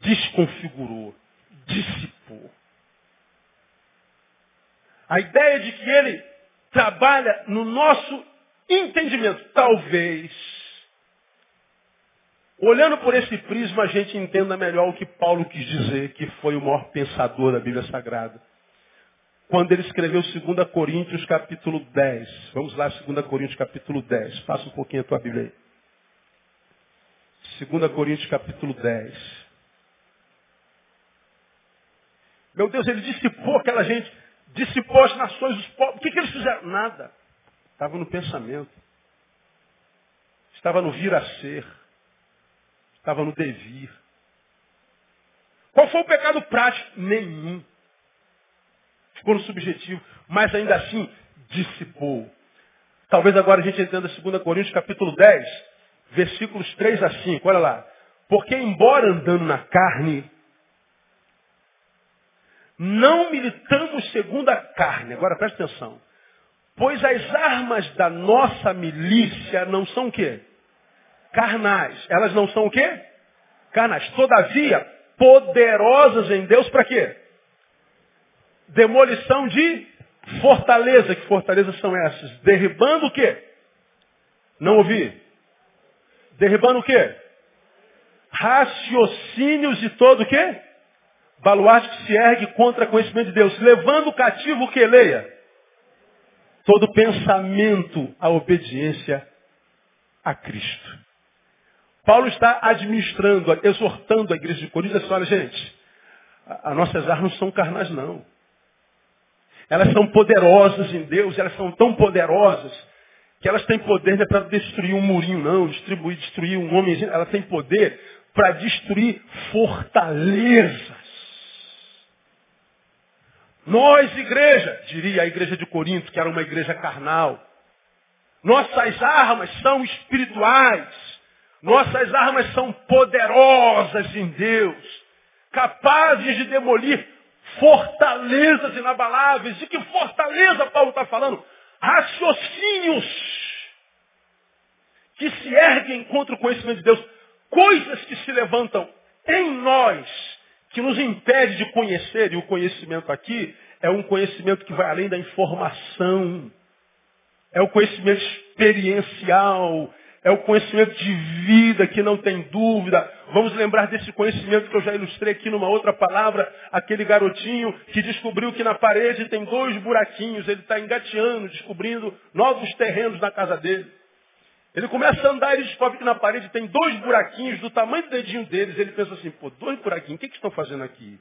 S1: desconfigurou, dissipou. A ideia de que ele trabalha no nosso entendimento, talvez Olhando por esse prisma, a gente entenda melhor o que Paulo quis dizer, que foi o maior pensador da Bíblia Sagrada. Quando ele escreveu 2 Coríntios capítulo 10. Vamos lá, 2 Coríntios capítulo 10. Passa um pouquinho a tua Bíblia aí. 2 Coríntios capítulo 10. Meu Deus, ele dissipou aquela gente, dissipou as nações, os povos. O que, que eles fizeram? Nada. Estava no pensamento. Estava no vir a ser estava no devir. Qual foi o pecado prático? Nenhum. Ficou no subjetivo, mas ainda assim dissipou. Talvez agora a gente entenda 2 Coríntios capítulo 10, versículos 3 a 5. Olha lá. Porque embora andando na carne, não militamos segundo a carne. Agora presta atenção. Pois as armas da nossa milícia não são o quê? Carnais. Elas não são o quê? Carnais. Todavia, poderosas em Deus para quê? Demolição de fortaleza. Que fortalezas são essas? Derribando o quê? Não ouvi. Derribando o quê? Raciocínios de todo o quê? Baluarte que se ergue contra o conhecimento de Deus. Levando o cativo o que? Leia. Todo pensamento à obediência a Cristo. Paulo está administrando, exortando a igreja de Corinto, olha gente, as nossas armas não são carnais não. Elas são poderosas em Deus, elas são tão poderosas que elas têm poder não é para destruir um murinho, não, distribuir, destruir um homem, ela tem poder para destruir fortalezas. Nós, igreja, diria a igreja de Corinto, que era uma igreja carnal, nossas armas são espirituais, nossas armas são poderosas em Deus, capazes de demolir fortalezas inabaláveis. De que fortaleza Paulo está falando? Raciocínios que se erguem contra o conhecimento de Deus. Coisas que se levantam em nós, que nos impede de conhecer, e o conhecimento aqui é um conhecimento que vai além da informação. É o conhecimento experiencial, é o conhecimento de vida que não tem dúvida. Vamos lembrar desse conhecimento que eu já ilustrei aqui numa outra palavra, aquele garotinho que descobriu que na parede tem dois buraquinhos, ele está engateando, descobrindo novos terrenos na casa dele. Ele começa a andar e descobre que na parede tem dois buraquinhos do tamanho do dedinho deles. Ele pensa assim, pô, dois buraquinhos, o que, que estão fazendo aqui?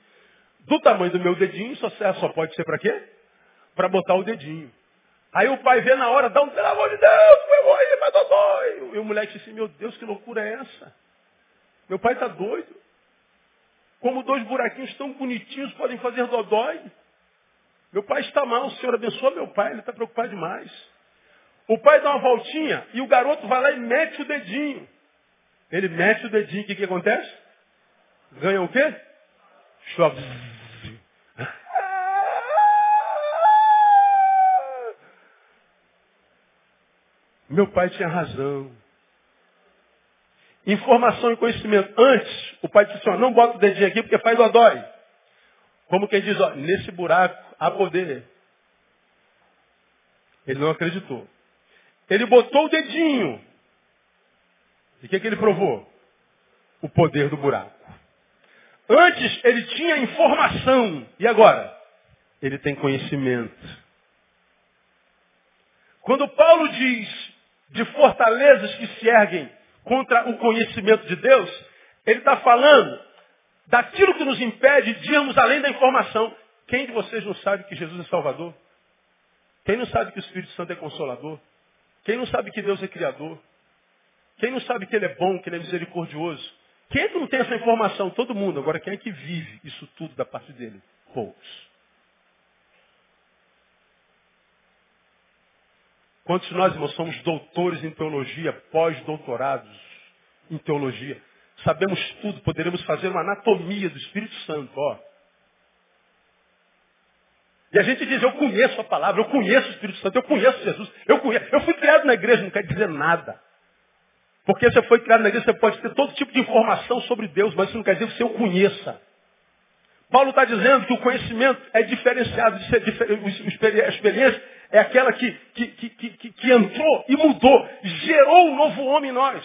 S1: Do tamanho do meu dedinho, só, só pode ser para quê? Para botar o dedinho. Aí o pai vê na hora, dá um, pelo amor de Deus, meu ele vai dodói. E o moleque diz assim, meu Deus, que loucura é essa? Meu pai está doido. Como dois buraquinhos tão bonitinhos podem fazer dodói? Meu pai está mal, o Senhor abençoa meu pai, ele está preocupado demais. O pai dá uma voltinha e o garoto vai lá e mete o dedinho. Ele mete o dedinho, o que, que acontece? Ganha o quê? Chove. Meu pai tinha razão. Informação e conhecimento. Antes, o pai disse assim, ó, não bota o dedinho aqui porque faz o adói. Como quem diz, ó, nesse buraco há poder. Ele não acreditou. Ele botou o dedinho. E o que, que ele provou? O poder do buraco. Antes ele tinha informação. E agora? Ele tem conhecimento. Quando Paulo diz de fortalezas que se erguem contra o conhecimento de Deus, ele está falando daquilo que nos impede de irmos além da informação. Quem de vocês não sabe que Jesus é Salvador? Quem não sabe que o Espírito Santo é Consolador? Quem não sabe que Deus é Criador? Quem não sabe que Ele é bom, que Ele é misericordioso? Quem é que não tem essa informação? Todo mundo. Agora, quem é que vive isso tudo da parte dele? Poucos. Quantos nós, irmãos, somos doutores em teologia, pós-doutorados em teologia? Sabemos tudo, poderemos fazer uma anatomia do Espírito Santo, ó. E a gente diz, eu conheço a palavra, eu conheço o Espírito Santo, eu conheço Jesus, eu conheço. Eu fui criado na igreja, não quer dizer nada. Porque você foi criado na igreja, você pode ter todo tipo de informação sobre Deus, mas isso não quer dizer que você o conheça. Paulo está dizendo que o conhecimento é diferenciado, ser, a experiência é aquela que, que, que, que, entrou e mudou, gerou um novo homem em nós.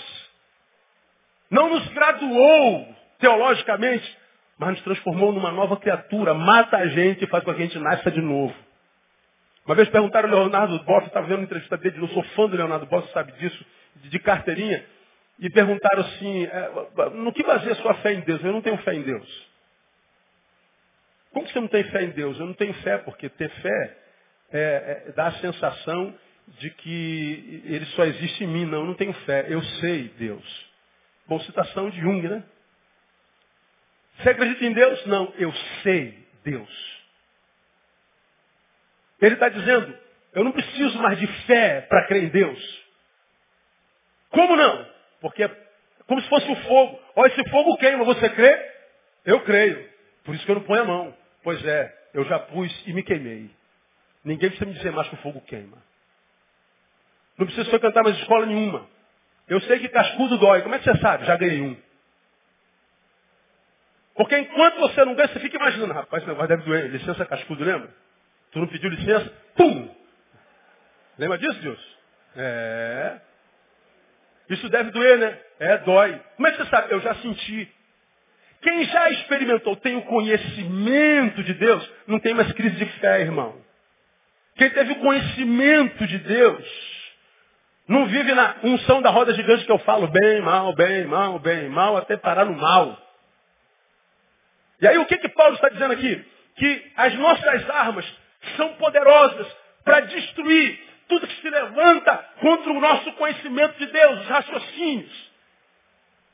S1: Não nos graduou teologicamente, mas nos transformou numa nova criatura, mata a gente e faz com que a gente nasça de novo. Uma vez perguntaram ao Leonardo Boff, estava vendo uma entrevista dele, eu sou fã do Leonardo Boff, sabe disso, de carteirinha, e perguntaram assim, é, no que baseia sua fé em Deus? Eu não tenho fé em Deus. Como você não tem fé em Deus? Eu não tenho fé, porque ter fé é, é, dá a sensação de que ele só existe em mim. Não, eu não tenho fé. Eu sei Deus. Bom, citação de Jung, né? Você acredita em Deus? Não, eu sei Deus. Ele está dizendo, eu não preciso mais de fé para crer em Deus. Como não? Porque Como se fosse o fogo. Olha, esse fogo queima, você crê? Eu creio. Por isso que eu não ponho a mão. Pois é, eu já pus e me queimei. Ninguém precisa me dizer mais que o fogo queima. Não precisa só cantar mais escola nenhuma. Eu sei que cascudo dói. Como é que você sabe? Já ganhei um. Porque enquanto você não ganha, você fica imaginando, rapaz, esse negócio deve doer. Licença cascudo, lembra? Tu não pediu licença? Pum! Lembra disso, Deus? É. Isso deve doer, né? É, dói. Como é que você sabe? Eu já senti. Quem já experimentou, tem o conhecimento de Deus, não tem mais crise de fé, irmão. Quem teve o conhecimento de Deus, não vive na unção da roda gigante que eu falo bem, mal, bem, mal, bem, mal, até parar no mal. E aí o que que Paulo está dizendo aqui? Que as nossas armas são poderosas para destruir tudo que se levanta contra o nosso conhecimento de Deus, os raciocínios.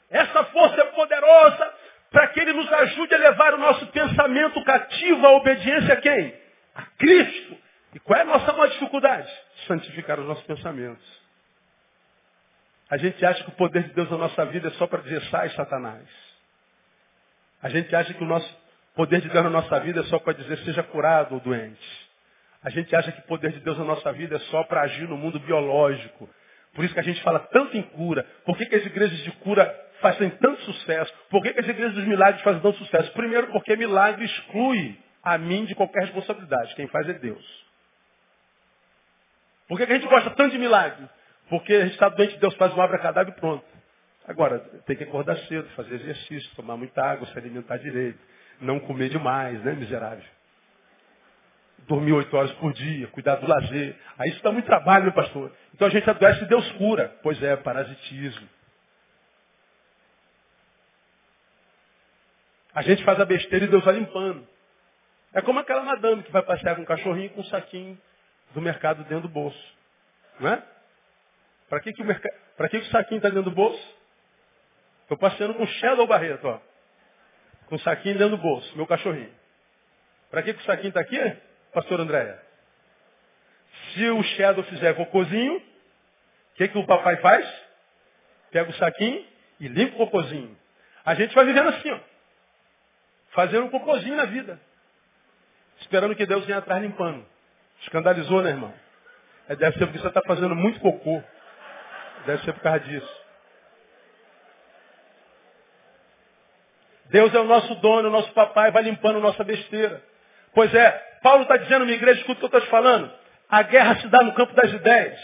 S1: Essa força é poderosa para que Ele nos ajude a levar o nosso pensamento cativo à obediência a quem? A Cristo. E qual é a nossa maior dificuldade? Santificar os nossos pensamentos. A gente acha que o poder de Deus na nossa vida é só para dizer sai, Satanás. A gente acha que o nosso poder de Deus na nossa vida é só para dizer seja curado ou doente. A gente acha que o poder de Deus na nossa vida é só para agir no mundo biológico. Por isso que a gente fala tanto em cura. Por que, que as igrejas de cura fazem tanto sucesso? Por que, que as igrejas dos milagres fazem tanto sucesso? Primeiro, porque milagre exclui a mim de qualquer responsabilidade. Quem faz é Deus. Por que, que a gente gosta tanto de milagre? Porque a gente está doente, Deus faz um abra-cadáver e pronto. Agora, tem que acordar cedo, fazer exercício, tomar muita água, se alimentar direito. Não comer demais, né, miserável? Dormir oito horas por dia, cuidar do lazer. Aí isso dá muito trabalho, meu pastor. Então a gente adoece e Deus cura. Pois é, parasitismo. A gente faz a besteira e Deus vai limpando. É como aquela madame que vai passear com um cachorrinho com um saquinho do mercado dentro do bolso. Não é? Para que, que, merc... que, que o saquinho está dentro do bolso? Estou passeando com o Shadow Barreto, ó. Com o saquinho dentro do bolso, meu cachorrinho. Para que, que o saquinho está aqui, pastor Andréia? Se o Shadow fizer cocôzinho, o que, que o papai faz? Pega o saquinho e limpa o cocôzinho. A gente vai vivendo assim, ó. Fazendo um cocôzinho na vida. Esperando que Deus venha atrás limpando. Escandalizou, né, irmão? É, deve ser porque você está fazendo muito cocô. Deve ser por causa disso. Deus é o nosso dono, o nosso papai, vai limpando nossa besteira. Pois é, Paulo está dizendo, minha igreja, escuta o que eu estou te falando. A guerra se dá no campo das ideias.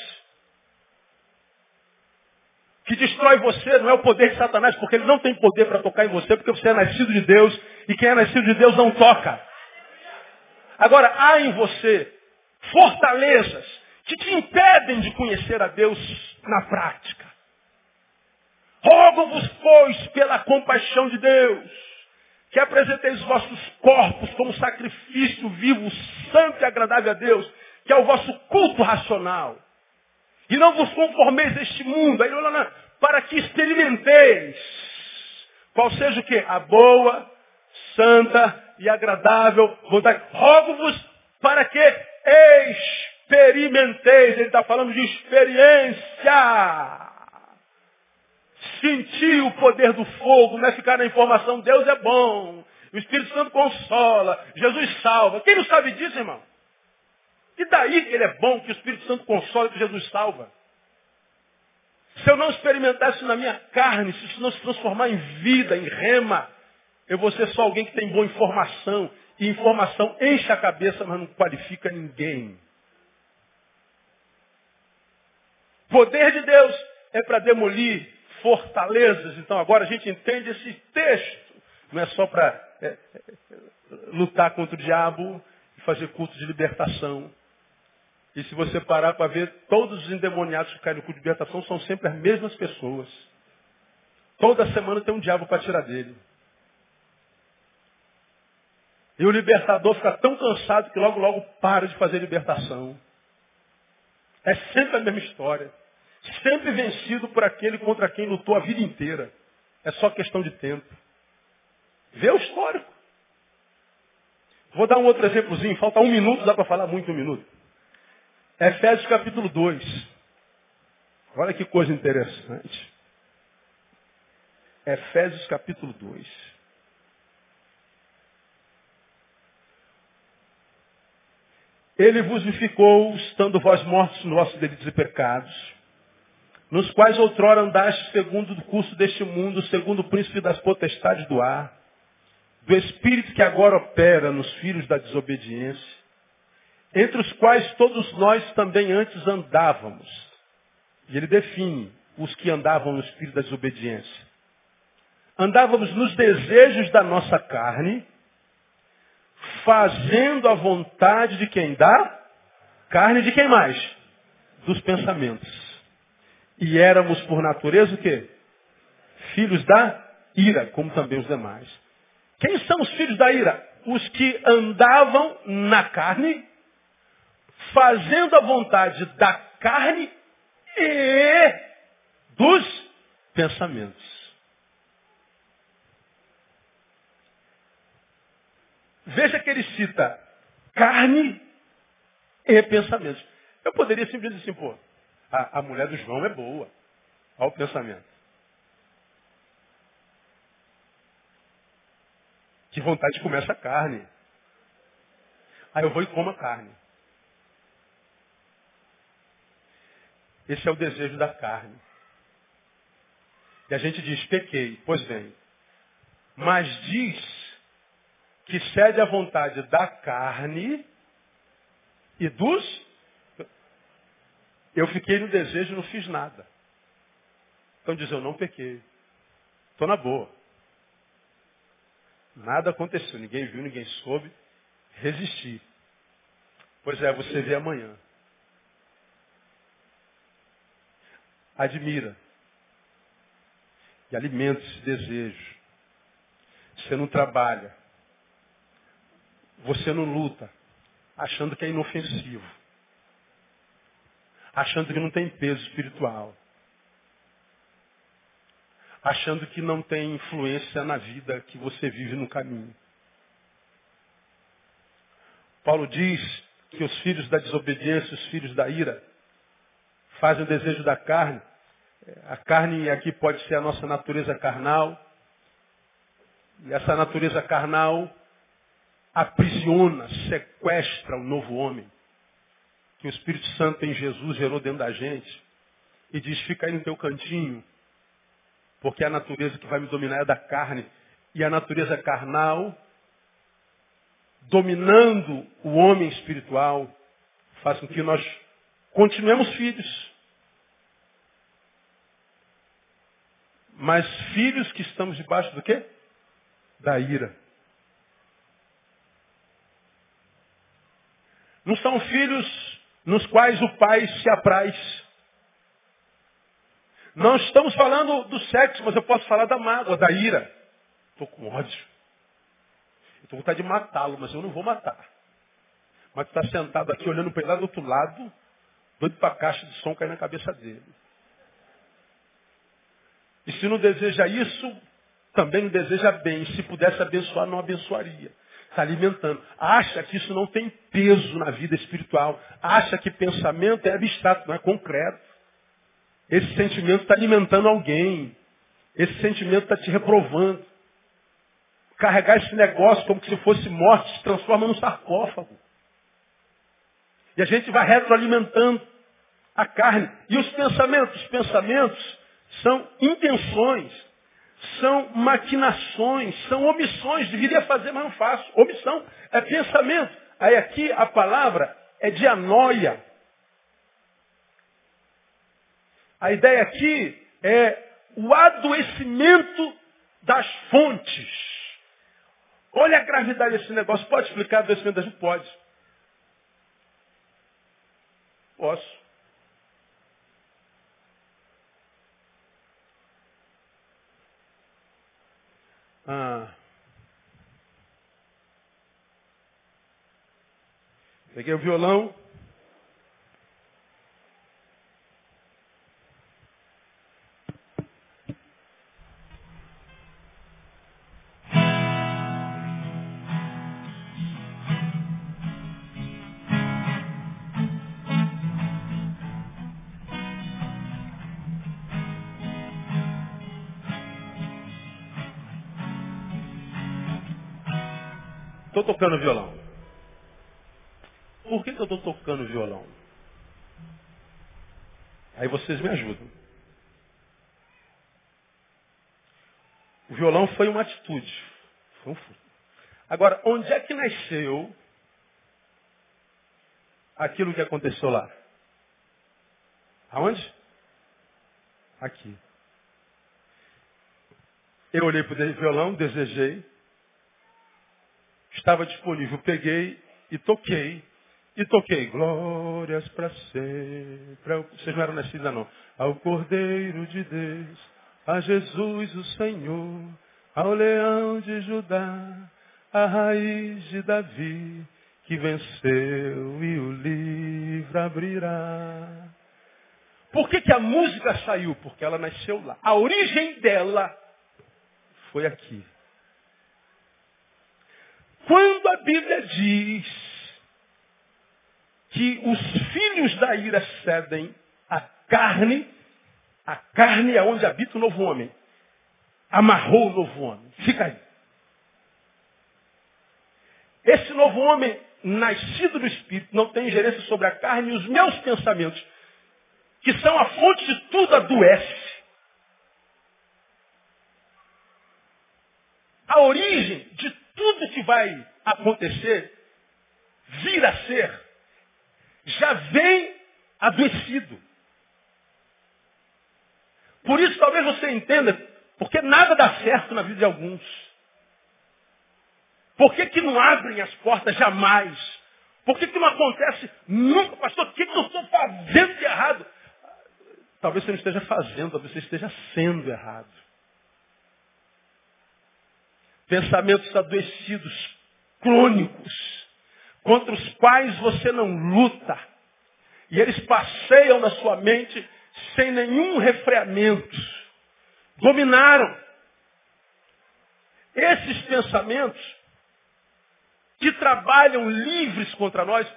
S1: Que destrói você não é o poder de Satanás, porque ele não tem poder para tocar em você, porque você é nascido de Deus, e quem é nascido de Deus não toca. Agora, há em você fortalezas que te impedem de conhecer a Deus na prática. Rogo-vos, pois, pela compaixão de Deus, que apresenteis os vossos corpos como sacrifício vivo, santo e agradável a Deus, que é o vosso culto racional. E não vos conformeis a este mundo, aí, para que experimenteis qual seja o que? A boa, santa e agradável vontade. Rogo-vos para que experimenteis. Ele está falando de experiência. Sentir o poder do fogo, não é ficar na informação, Deus é bom. O Espírito Santo consola, Jesus salva. Quem não sabe disso, irmão? E daí que ele é bom, que o Espírito Santo consola, que Jesus salva? Se eu não experimentar isso na minha carne, se isso não se transformar em vida, em rema, eu vou ser só alguém que tem boa informação. E informação enche a cabeça, mas não qualifica ninguém. Poder de Deus é para demolir fortalezas. Então agora a gente entende esse texto. Não é só para é, é, lutar contra o diabo e fazer culto de libertação. E se você parar para ver, todos os endemoniados que caem no culto de libertação são sempre as mesmas pessoas. Toda semana tem um diabo para tirar dele. E o libertador fica tão cansado que logo, logo para de fazer libertação. É sempre a mesma história. Sempre vencido por aquele contra quem lutou a vida inteira. É só questão de tempo. Vê o histórico. Vou dar um outro exemplozinho. Falta um minuto, dá para falar muito um minuto. Efésios capítulo 2. Olha que coisa interessante. Efésios capítulo 2. Ele vos vivificou, estando vós mortos nos vossos delitos e pecados, nos quais outrora andaste segundo o curso deste mundo, segundo o príncipe das potestades do ar, do espírito que agora opera nos filhos da desobediência, entre os quais todos nós também antes andávamos. E ele define os que andavam no espírito da desobediência. Andávamos nos desejos da nossa carne, fazendo a vontade de quem dá, carne de quem mais? Dos pensamentos. E éramos por natureza o quê? Filhos da ira, como também os demais. Quem são os filhos da ira? Os que andavam na carne, fazendo a vontade da carne e dos pensamentos. Veja que ele cita carne e pensamentos. Eu poderia simplesmente dizer assim, pô, a, a mulher do João é boa. Olha o pensamento. Que vontade de comer essa carne. Aí eu vou e como a carne. Esse é o desejo da carne. E a gente diz, pequei. Pois bem. Mas diz que cede à vontade da carne e dos eu fiquei no desejo e não fiz nada. Então diz, eu não pequei. Estou na boa. Nada aconteceu, ninguém viu, ninguém soube. Resisti. Pois é, você vê amanhã. Admira. E alimenta esse desejo. Você não trabalha. Você não luta. Achando que é inofensivo achando que não tem peso espiritual, achando que não tem influência na vida que você vive no caminho. Paulo diz que os filhos da desobediência, os filhos da ira, fazem o desejo da carne. A carne aqui pode ser a nossa natureza carnal. E essa natureza carnal aprisiona, sequestra o novo homem que o Espírito Santo em Jesus gerou dentro da gente e diz, fica aí no teu cantinho, porque a natureza que vai me dominar é da carne. E a natureza carnal, dominando o homem espiritual, faz com que nós continuemos filhos. Mas filhos que estamos debaixo do quê? Da ira. Não são filhos nos quais o pai se apraz. Não estamos falando do sexo, mas eu posso falar da mágoa, da ira. Estou com ódio. Estou com vontade de matá-lo, mas eu não vou matar. Mas está sentado aqui olhando para ele lá do outro lado, doido para a caixa de som cair na cabeça dele. E se não deseja isso, também não deseja bem. Se pudesse abençoar, não abençoaria está alimentando. Acha que isso não tem peso na vida espiritual. Acha que pensamento é abstrato, não é concreto. Esse sentimento está alimentando alguém. Esse sentimento está te reprovando. Carregar esse negócio como se fosse morte se transforma num sarcófago. E a gente vai retroalimentando a carne. E os pensamentos? Os pensamentos são intenções são maquinações, são omissões. Deveria fazer, mas não faço. Omissão é pensamento. Aí aqui a palavra é dianoia. A ideia aqui é o adoecimento das fontes. Olha a gravidade desse negócio. Pode explicar adoecimento das fontes? Pode. Posso. Ah. Peguei o violão. Estou tocando violão. Por que, que eu estou tocando violão? Aí vocês me ajudam. O violão foi uma atitude. Foi um... Agora, onde é que nasceu aquilo que aconteceu lá? Aonde? Aqui. Eu olhei para o violão, desejei, estava disponível, peguei e toquei. E toquei, glórias para sempre. Vocês não eram nascidos não. Ao Cordeiro de Deus, a Jesus o Senhor, ao leão de Judá, a raiz de Davi, que venceu e o livro abrirá. Por que, que a música saiu? Porque ela nasceu lá. A origem dela foi aqui. Quando a Bíblia diz que os filhos da ira cedem à carne, a carne é onde habita o novo homem. Amarrou o novo homem. Fica aí. Esse novo homem, nascido do Espírito, não tem gerência sobre a carne e os meus pensamentos, que são a fonte de tudo, adoece. A origem de tudo que vai acontecer, vir a ser, já vem adoecido. Por isso talvez você entenda, porque nada dá certo na vida de alguns. Por que, que não abrem as portas jamais? Por que, que não acontece nunca? Pastor, o que, que eu estou fazendo de errado? Talvez você não esteja fazendo, talvez você esteja sendo errado. Pensamentos adoecidos, crônicos, contra os quais você não luta. E eles passeiam na sua mente sem nenhum refreamento. Dominaram. Esses pensamentos que trabalham livres contra nós,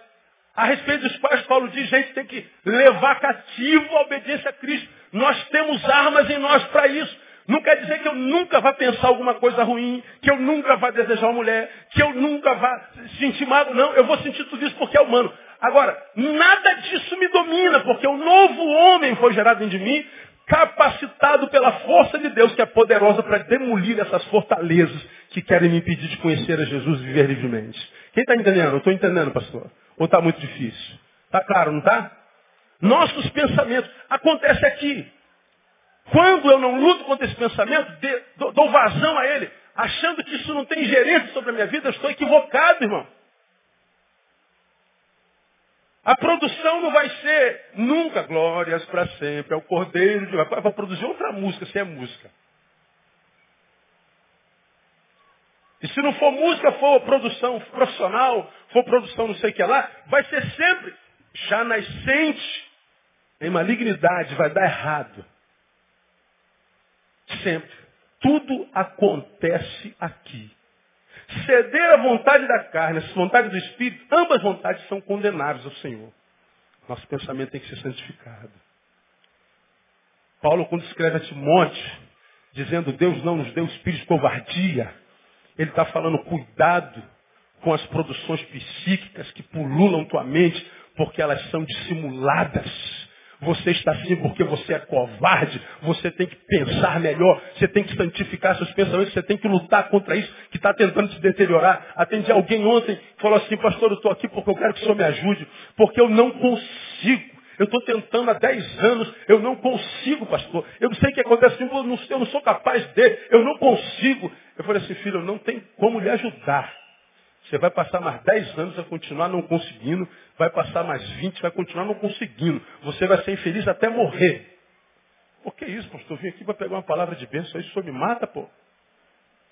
S1: a respeito dos quais Paulo diz, gente tem que levar cativo a obediência a Cristo. Nós temos armas em nós para isso. Não quer dizer que eu nunca vá pensar alguma coisa ruim, que eu nunca vá desejar uma mulher, que eu nunca vá sentir mal. Não, eu vou sentir tudo isso porque é humano. Agora, nada disso me domina, porque o novo homem foi gerado em mim, capacitado pela força de Deus, que é poderosa para demolir essas fortalezas que querem me impedir de conhecer a Jesus e viver livremente. Quem está entendendo? Eu estou entendendo, pastor. Ou está muito difícil? Está claro, não está? Nossos pensamentos. Acontece aqui. Quando eu não luto contra esse pensamento, dou vazão a ele, achando que isso não tem gerência sobre a minha vida, eu estou equivocado, irmão. A produção não vai ser nunca glórias para sempre, é o cordeiro de vai produzir outra música, se é música. E se não for música, for produção profissional, for produção não sei o que lá, vai ser sempre já nascente em malignidade, vai dar errado. Sempre. Tudo acontece aqui. Ceder à vontade da carne, à vontade do Espírito, ambas vontades são condenáveis ao Senhor. Nosso pensamento tem que ser santificado. Paulo, quando escreve a Timóteo, dizendo Deus não nos deu espírito de covardia, ele está falando cuidado com as produções psíquicas que pululam tua mente, porque elas são dissimuladas. Você está assim porque você é covarde. Você tem que pensar melhor. Você tem que santificar seus pensamentos. Você tem que lutar contra isso que está tentando te deteriorar. Atendi alguém ontem que falou assim, pastor, eu estou aqui porque eu quero que o senhor me ajude. Porque eu não consigo. Eu estou tentando há 10 anos, eu não consigo, pastor. Eu não sei o que acontece, eu não, eu não sou capaz de, eu não consigo. Eu falei assim, filho, não tem como lhe ajudar. Você vai passar mais 10 anos a continuar não conseguindo, vai passar mais 20, vai continuar não conseguindo. Você vai ser infeliz até morrer. Por que isso, pastor? Eu vim aqui para pegar uma palavra de bênção, isso me mata, pô. Eu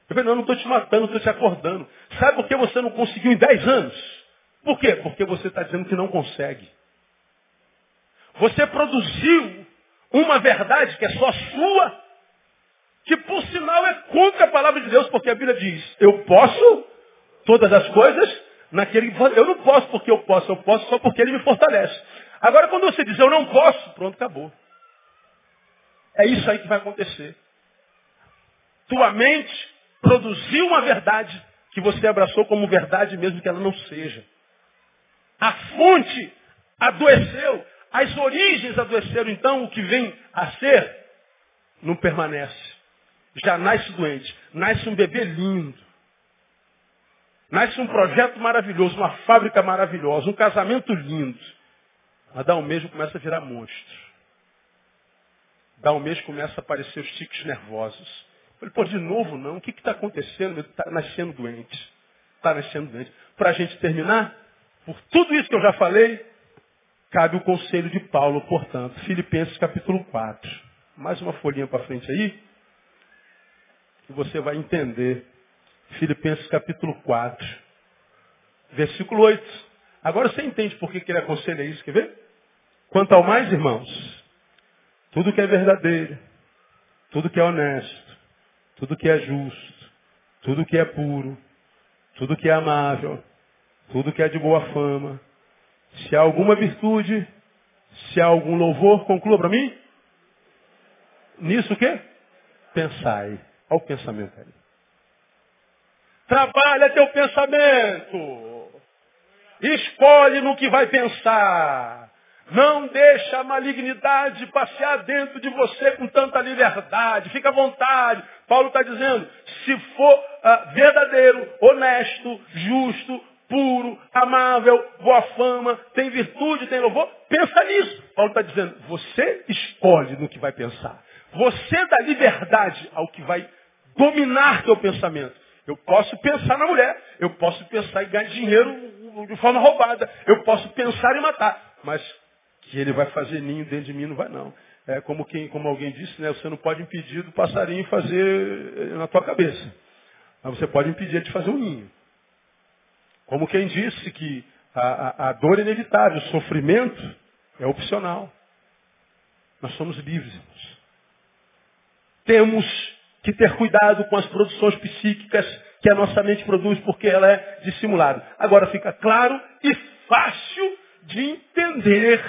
S1: falei, não, eu não estou te matando, estou te acordando. Sabe por que você não conseguiu em 10 anos? Por quê? Porque você está dizendo que não consegue. Você produziu uma verdade que é só sua, que por sinal é contra a palavra de Deus, porque a Bíblia diz, eu posso todas as coisas naquele que eu não posso porque eu posso, eu posso só porque ele me fortalece. Agora quando você diz eu não posso, pronto, acabou. É isso aí que vai acontecer. Tua mente produziu uma verdade que você abraçou como verdade mesmo que ela não seja. A fonte adoeceu, as origens adoeceram, então o que vem a ser não permanece. Já nasce doente, nasce um bebê lindo. Nasce um projeto maravilhoso, uma fábrica maravilhosa, um casamento lindo. Mas dá um mês e começa a virar monstro. Dá um mês começa a aparecer os tiques nervosos. Eu falei, pô, de novo não, o que está acontecendo? Está nascendo doente. Está nascendo doente. Para a gente terminar, por tudo isso que eu já falei, cabe o conselho de Paulo, portanto, Filipenses capítulo 4. Mais uma folhinha para frente aí, que você vai entender. Filipenses capítulo 4, versículo 8. Agora você entende por que, ele aconselha isso, quer ver? Quanto ao mais, irmãos, tudo que é verdadeiro, tudo que é honesto, tudo que é justo, tudo que é puro, tudo que é amável, tudo que é de boa fama, se há alguma virtude, se há algum louvor, conclua para mim. Nisso o quê? Pensai. Olha o pensamento aí. Trabalha teu pensamento. Escolhe no que vai pensar. Não deixa a malignidade passear dentro de você com tanta liberdade. Fica à vontade. Paulo está dizendo, se for uh, verdadeiro, honesto, justo, puro, amável, boa fama, tem virtude, tem louvor, pensa nisso. Paulo está dizendo, você escolhe no que vai pensar. Você dá liberdade ao que vai dominar teu pensamento. Eu posso pensar na mulher, eu posso pensar em ganhar dinheiro de forma roubada, eu posso pensar em matar, mas que ele vai fazer ninho dentro de mim não vai não. É como, quem, como alguém disse, né? Você não pode impedir do passarinho fazer na tua cabeça. Mas você pode impedir de fazer um ninho. Como quem disse que a, a, a dor é inevitável, o sofrimento é opcional. Nós somos livres. Temos que ter cuidado com as produções psíquicas que a nossa mente produz, porque ela é dissimulada. Agora fica claro e fácil de entender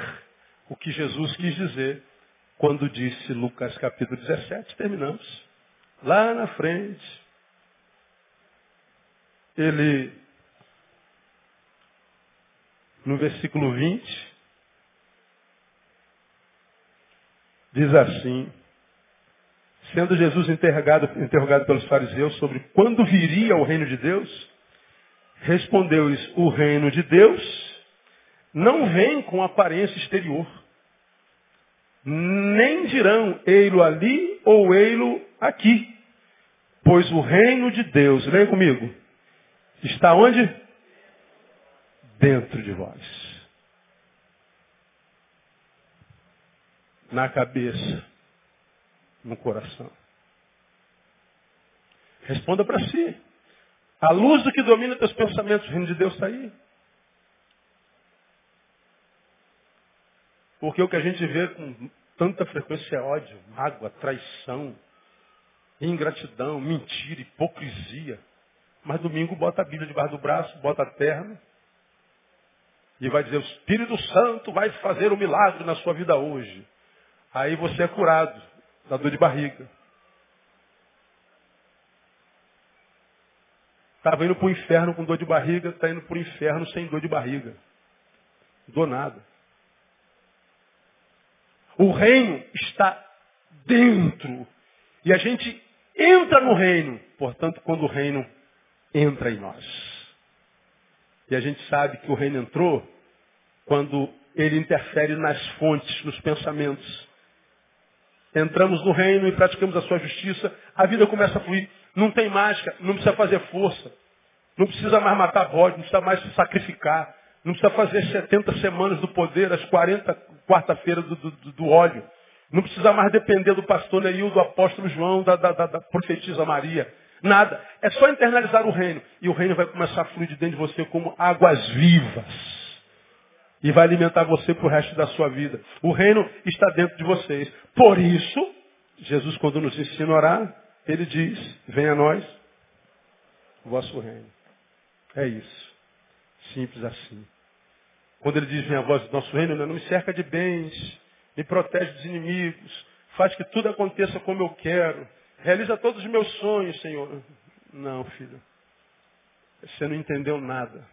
S1: o que Jesus quis dizer quando disse Lucas capítulo 17, terminamos. Lá na frente, ele no versículo 20, diz assim, sendo Jesus interrogado, interrogado pelos fariseus sobre quando viria o reino de Deus, respondeu-lhes, o reino de Deus não vem com aparência exterior. Nem dirão, ei-lo ali ou ei-lo aqui. Pois o reino de Deus, leia comigo, está onde? dentro de vós. Na cabeça, no coração. Responda para si. A luz do que domina teus pensamentos, o reino de Deus está aí. Porque o que a gente vê com tanta frequência é ódio, mágoa, traição, ingratidão, mentira, hipocrisia. Mas domingo bota a Bíblia debaixo do braço, bota a terra, e vai dizer, o Espírito Santo vai fazer um milagre na sua vida hoje. Aí você é curado da dor de barriga. Estava indo para o inferno com dor de barriga, está indo para o inferno sem dor de barriga. Dor nada. O reino está dentro. E a gente entra no reino. Portanto, quando o reino entra em nós. E a gente sabe que o reino entrou quando ele interfere nas fontes, nos pensamentos. Entramos no reino e praticamos a sua justiça, a vida começa a fluir. Não tem mágica, não precisa fazer força. Não precisa mais matar bode, não precisa mais se sacrificar. Não precisa fazer 70 semanas do poder, as 40 quarta-feira do, do, do, óleo. Não precisa mais depender do pastor Neil, do apóstolo João, da, da, da, da profetisa Maria. Nada. É só internalizar o reino. E o reino vai começar a fluir de dentro de você como águas vivas. E vai alimentar você para o resto da sua vida. O reino está dentro de vocês. Por isso, Jesus, quando nos ensina a orar, ele diz, venha a nós o vosso reino. É isso. Simples assim. Quando ele diz, venha a voz do nosso reino, não me cerca de bens, me protege dos inimigos, faz que tudo aconteça como eu quero, Realiza todos os meus sonhos, Senhor. Não, filho. Você não entendeu nada.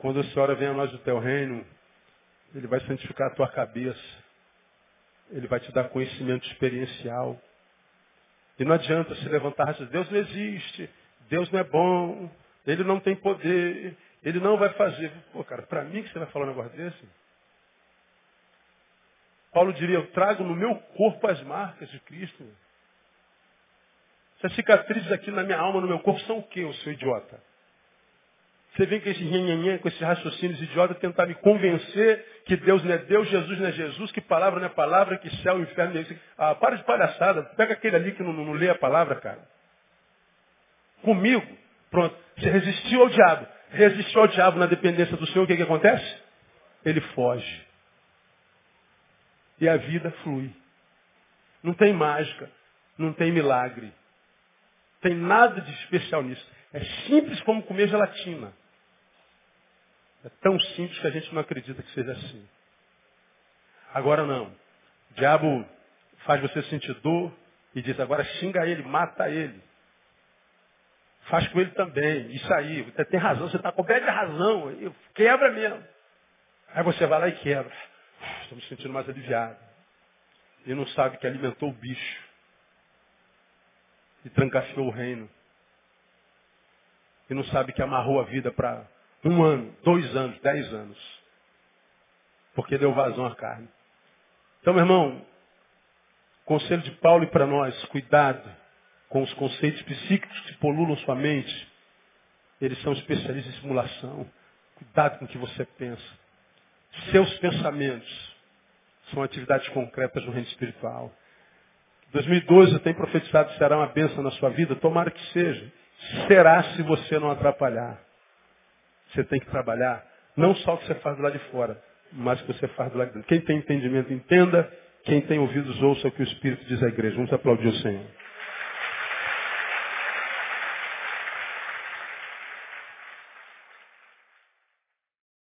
S1: Quando a senhora vem a nós do teu reino, ele vai santificar a tua cabeça. Ele vai te dar conhecimento experiencial. E não adianta se levantar e dizer, Deus não existe, Deus não é bom, Ele não tem poder, Ele não vai fazer. Pô, cara, para mim que você vai falar um negócio desse? Paulo diria, eu trago no meu corpo as marcas de Cristo. Essas cicatrizes aqui na minha alma, no meu corpo, são o quê, o seu idiota? Você vem com esse nhenhenhen, com esses raciocínios idiotas, tentar me convencer que Deus não é Deus, Jesus não é Jesus, que palavra não é palavra, que céu e inferno é isso. Ah, para de palhaçada. Pega aquele ali que não, não, não lê a palavra, cara. Comigo, pronto. Você resistiu ao diabo. Resistiu ao diabo na dependência do Senhor, o que, que acontece? Ele foge. E a vida flui. Não tem mágica, não tem milagre. Tem nada de especial nisso. É simples como comer gelatina. É tão simples que a gente não acredita que seja assim. Agora não. O diabo faz você sentir dor e diz, agora xinga ele, mata ele. Faz com ele também. Isso aí, você tem razão, você está coberto de razão. Quebra mesmo. Aí você vai lá e quebra. Estou me sentindo mais aliviado. E não sabe que alimentou o bicho. E trancafiou o reino. E não sabe que amarrou a vida para um ano, dois anos, dez anos. Porque deu vazão à carne. Então, meu irmão, conselho de Paulo e para nós, cuidado com os conceitos psíquicos que polulam sua mente. Eles são especialistas em simulação. Cuidado com o que você pensa. Seus pensamentos são atividades concretas no reino espiritual. 2012 eu tenho profetizado será uma bênção na sua vida, tomara que seja. Será se você não atrapalhar. Você tem que trabalhar não só o que você faz do lado de fora, mas o que você faz do lado de dentro. Quem tem entendimento, entenda. Quem tem ouvidos, ouça o que o Espírito diz à igreja. Vamos aplaudir o Senhor.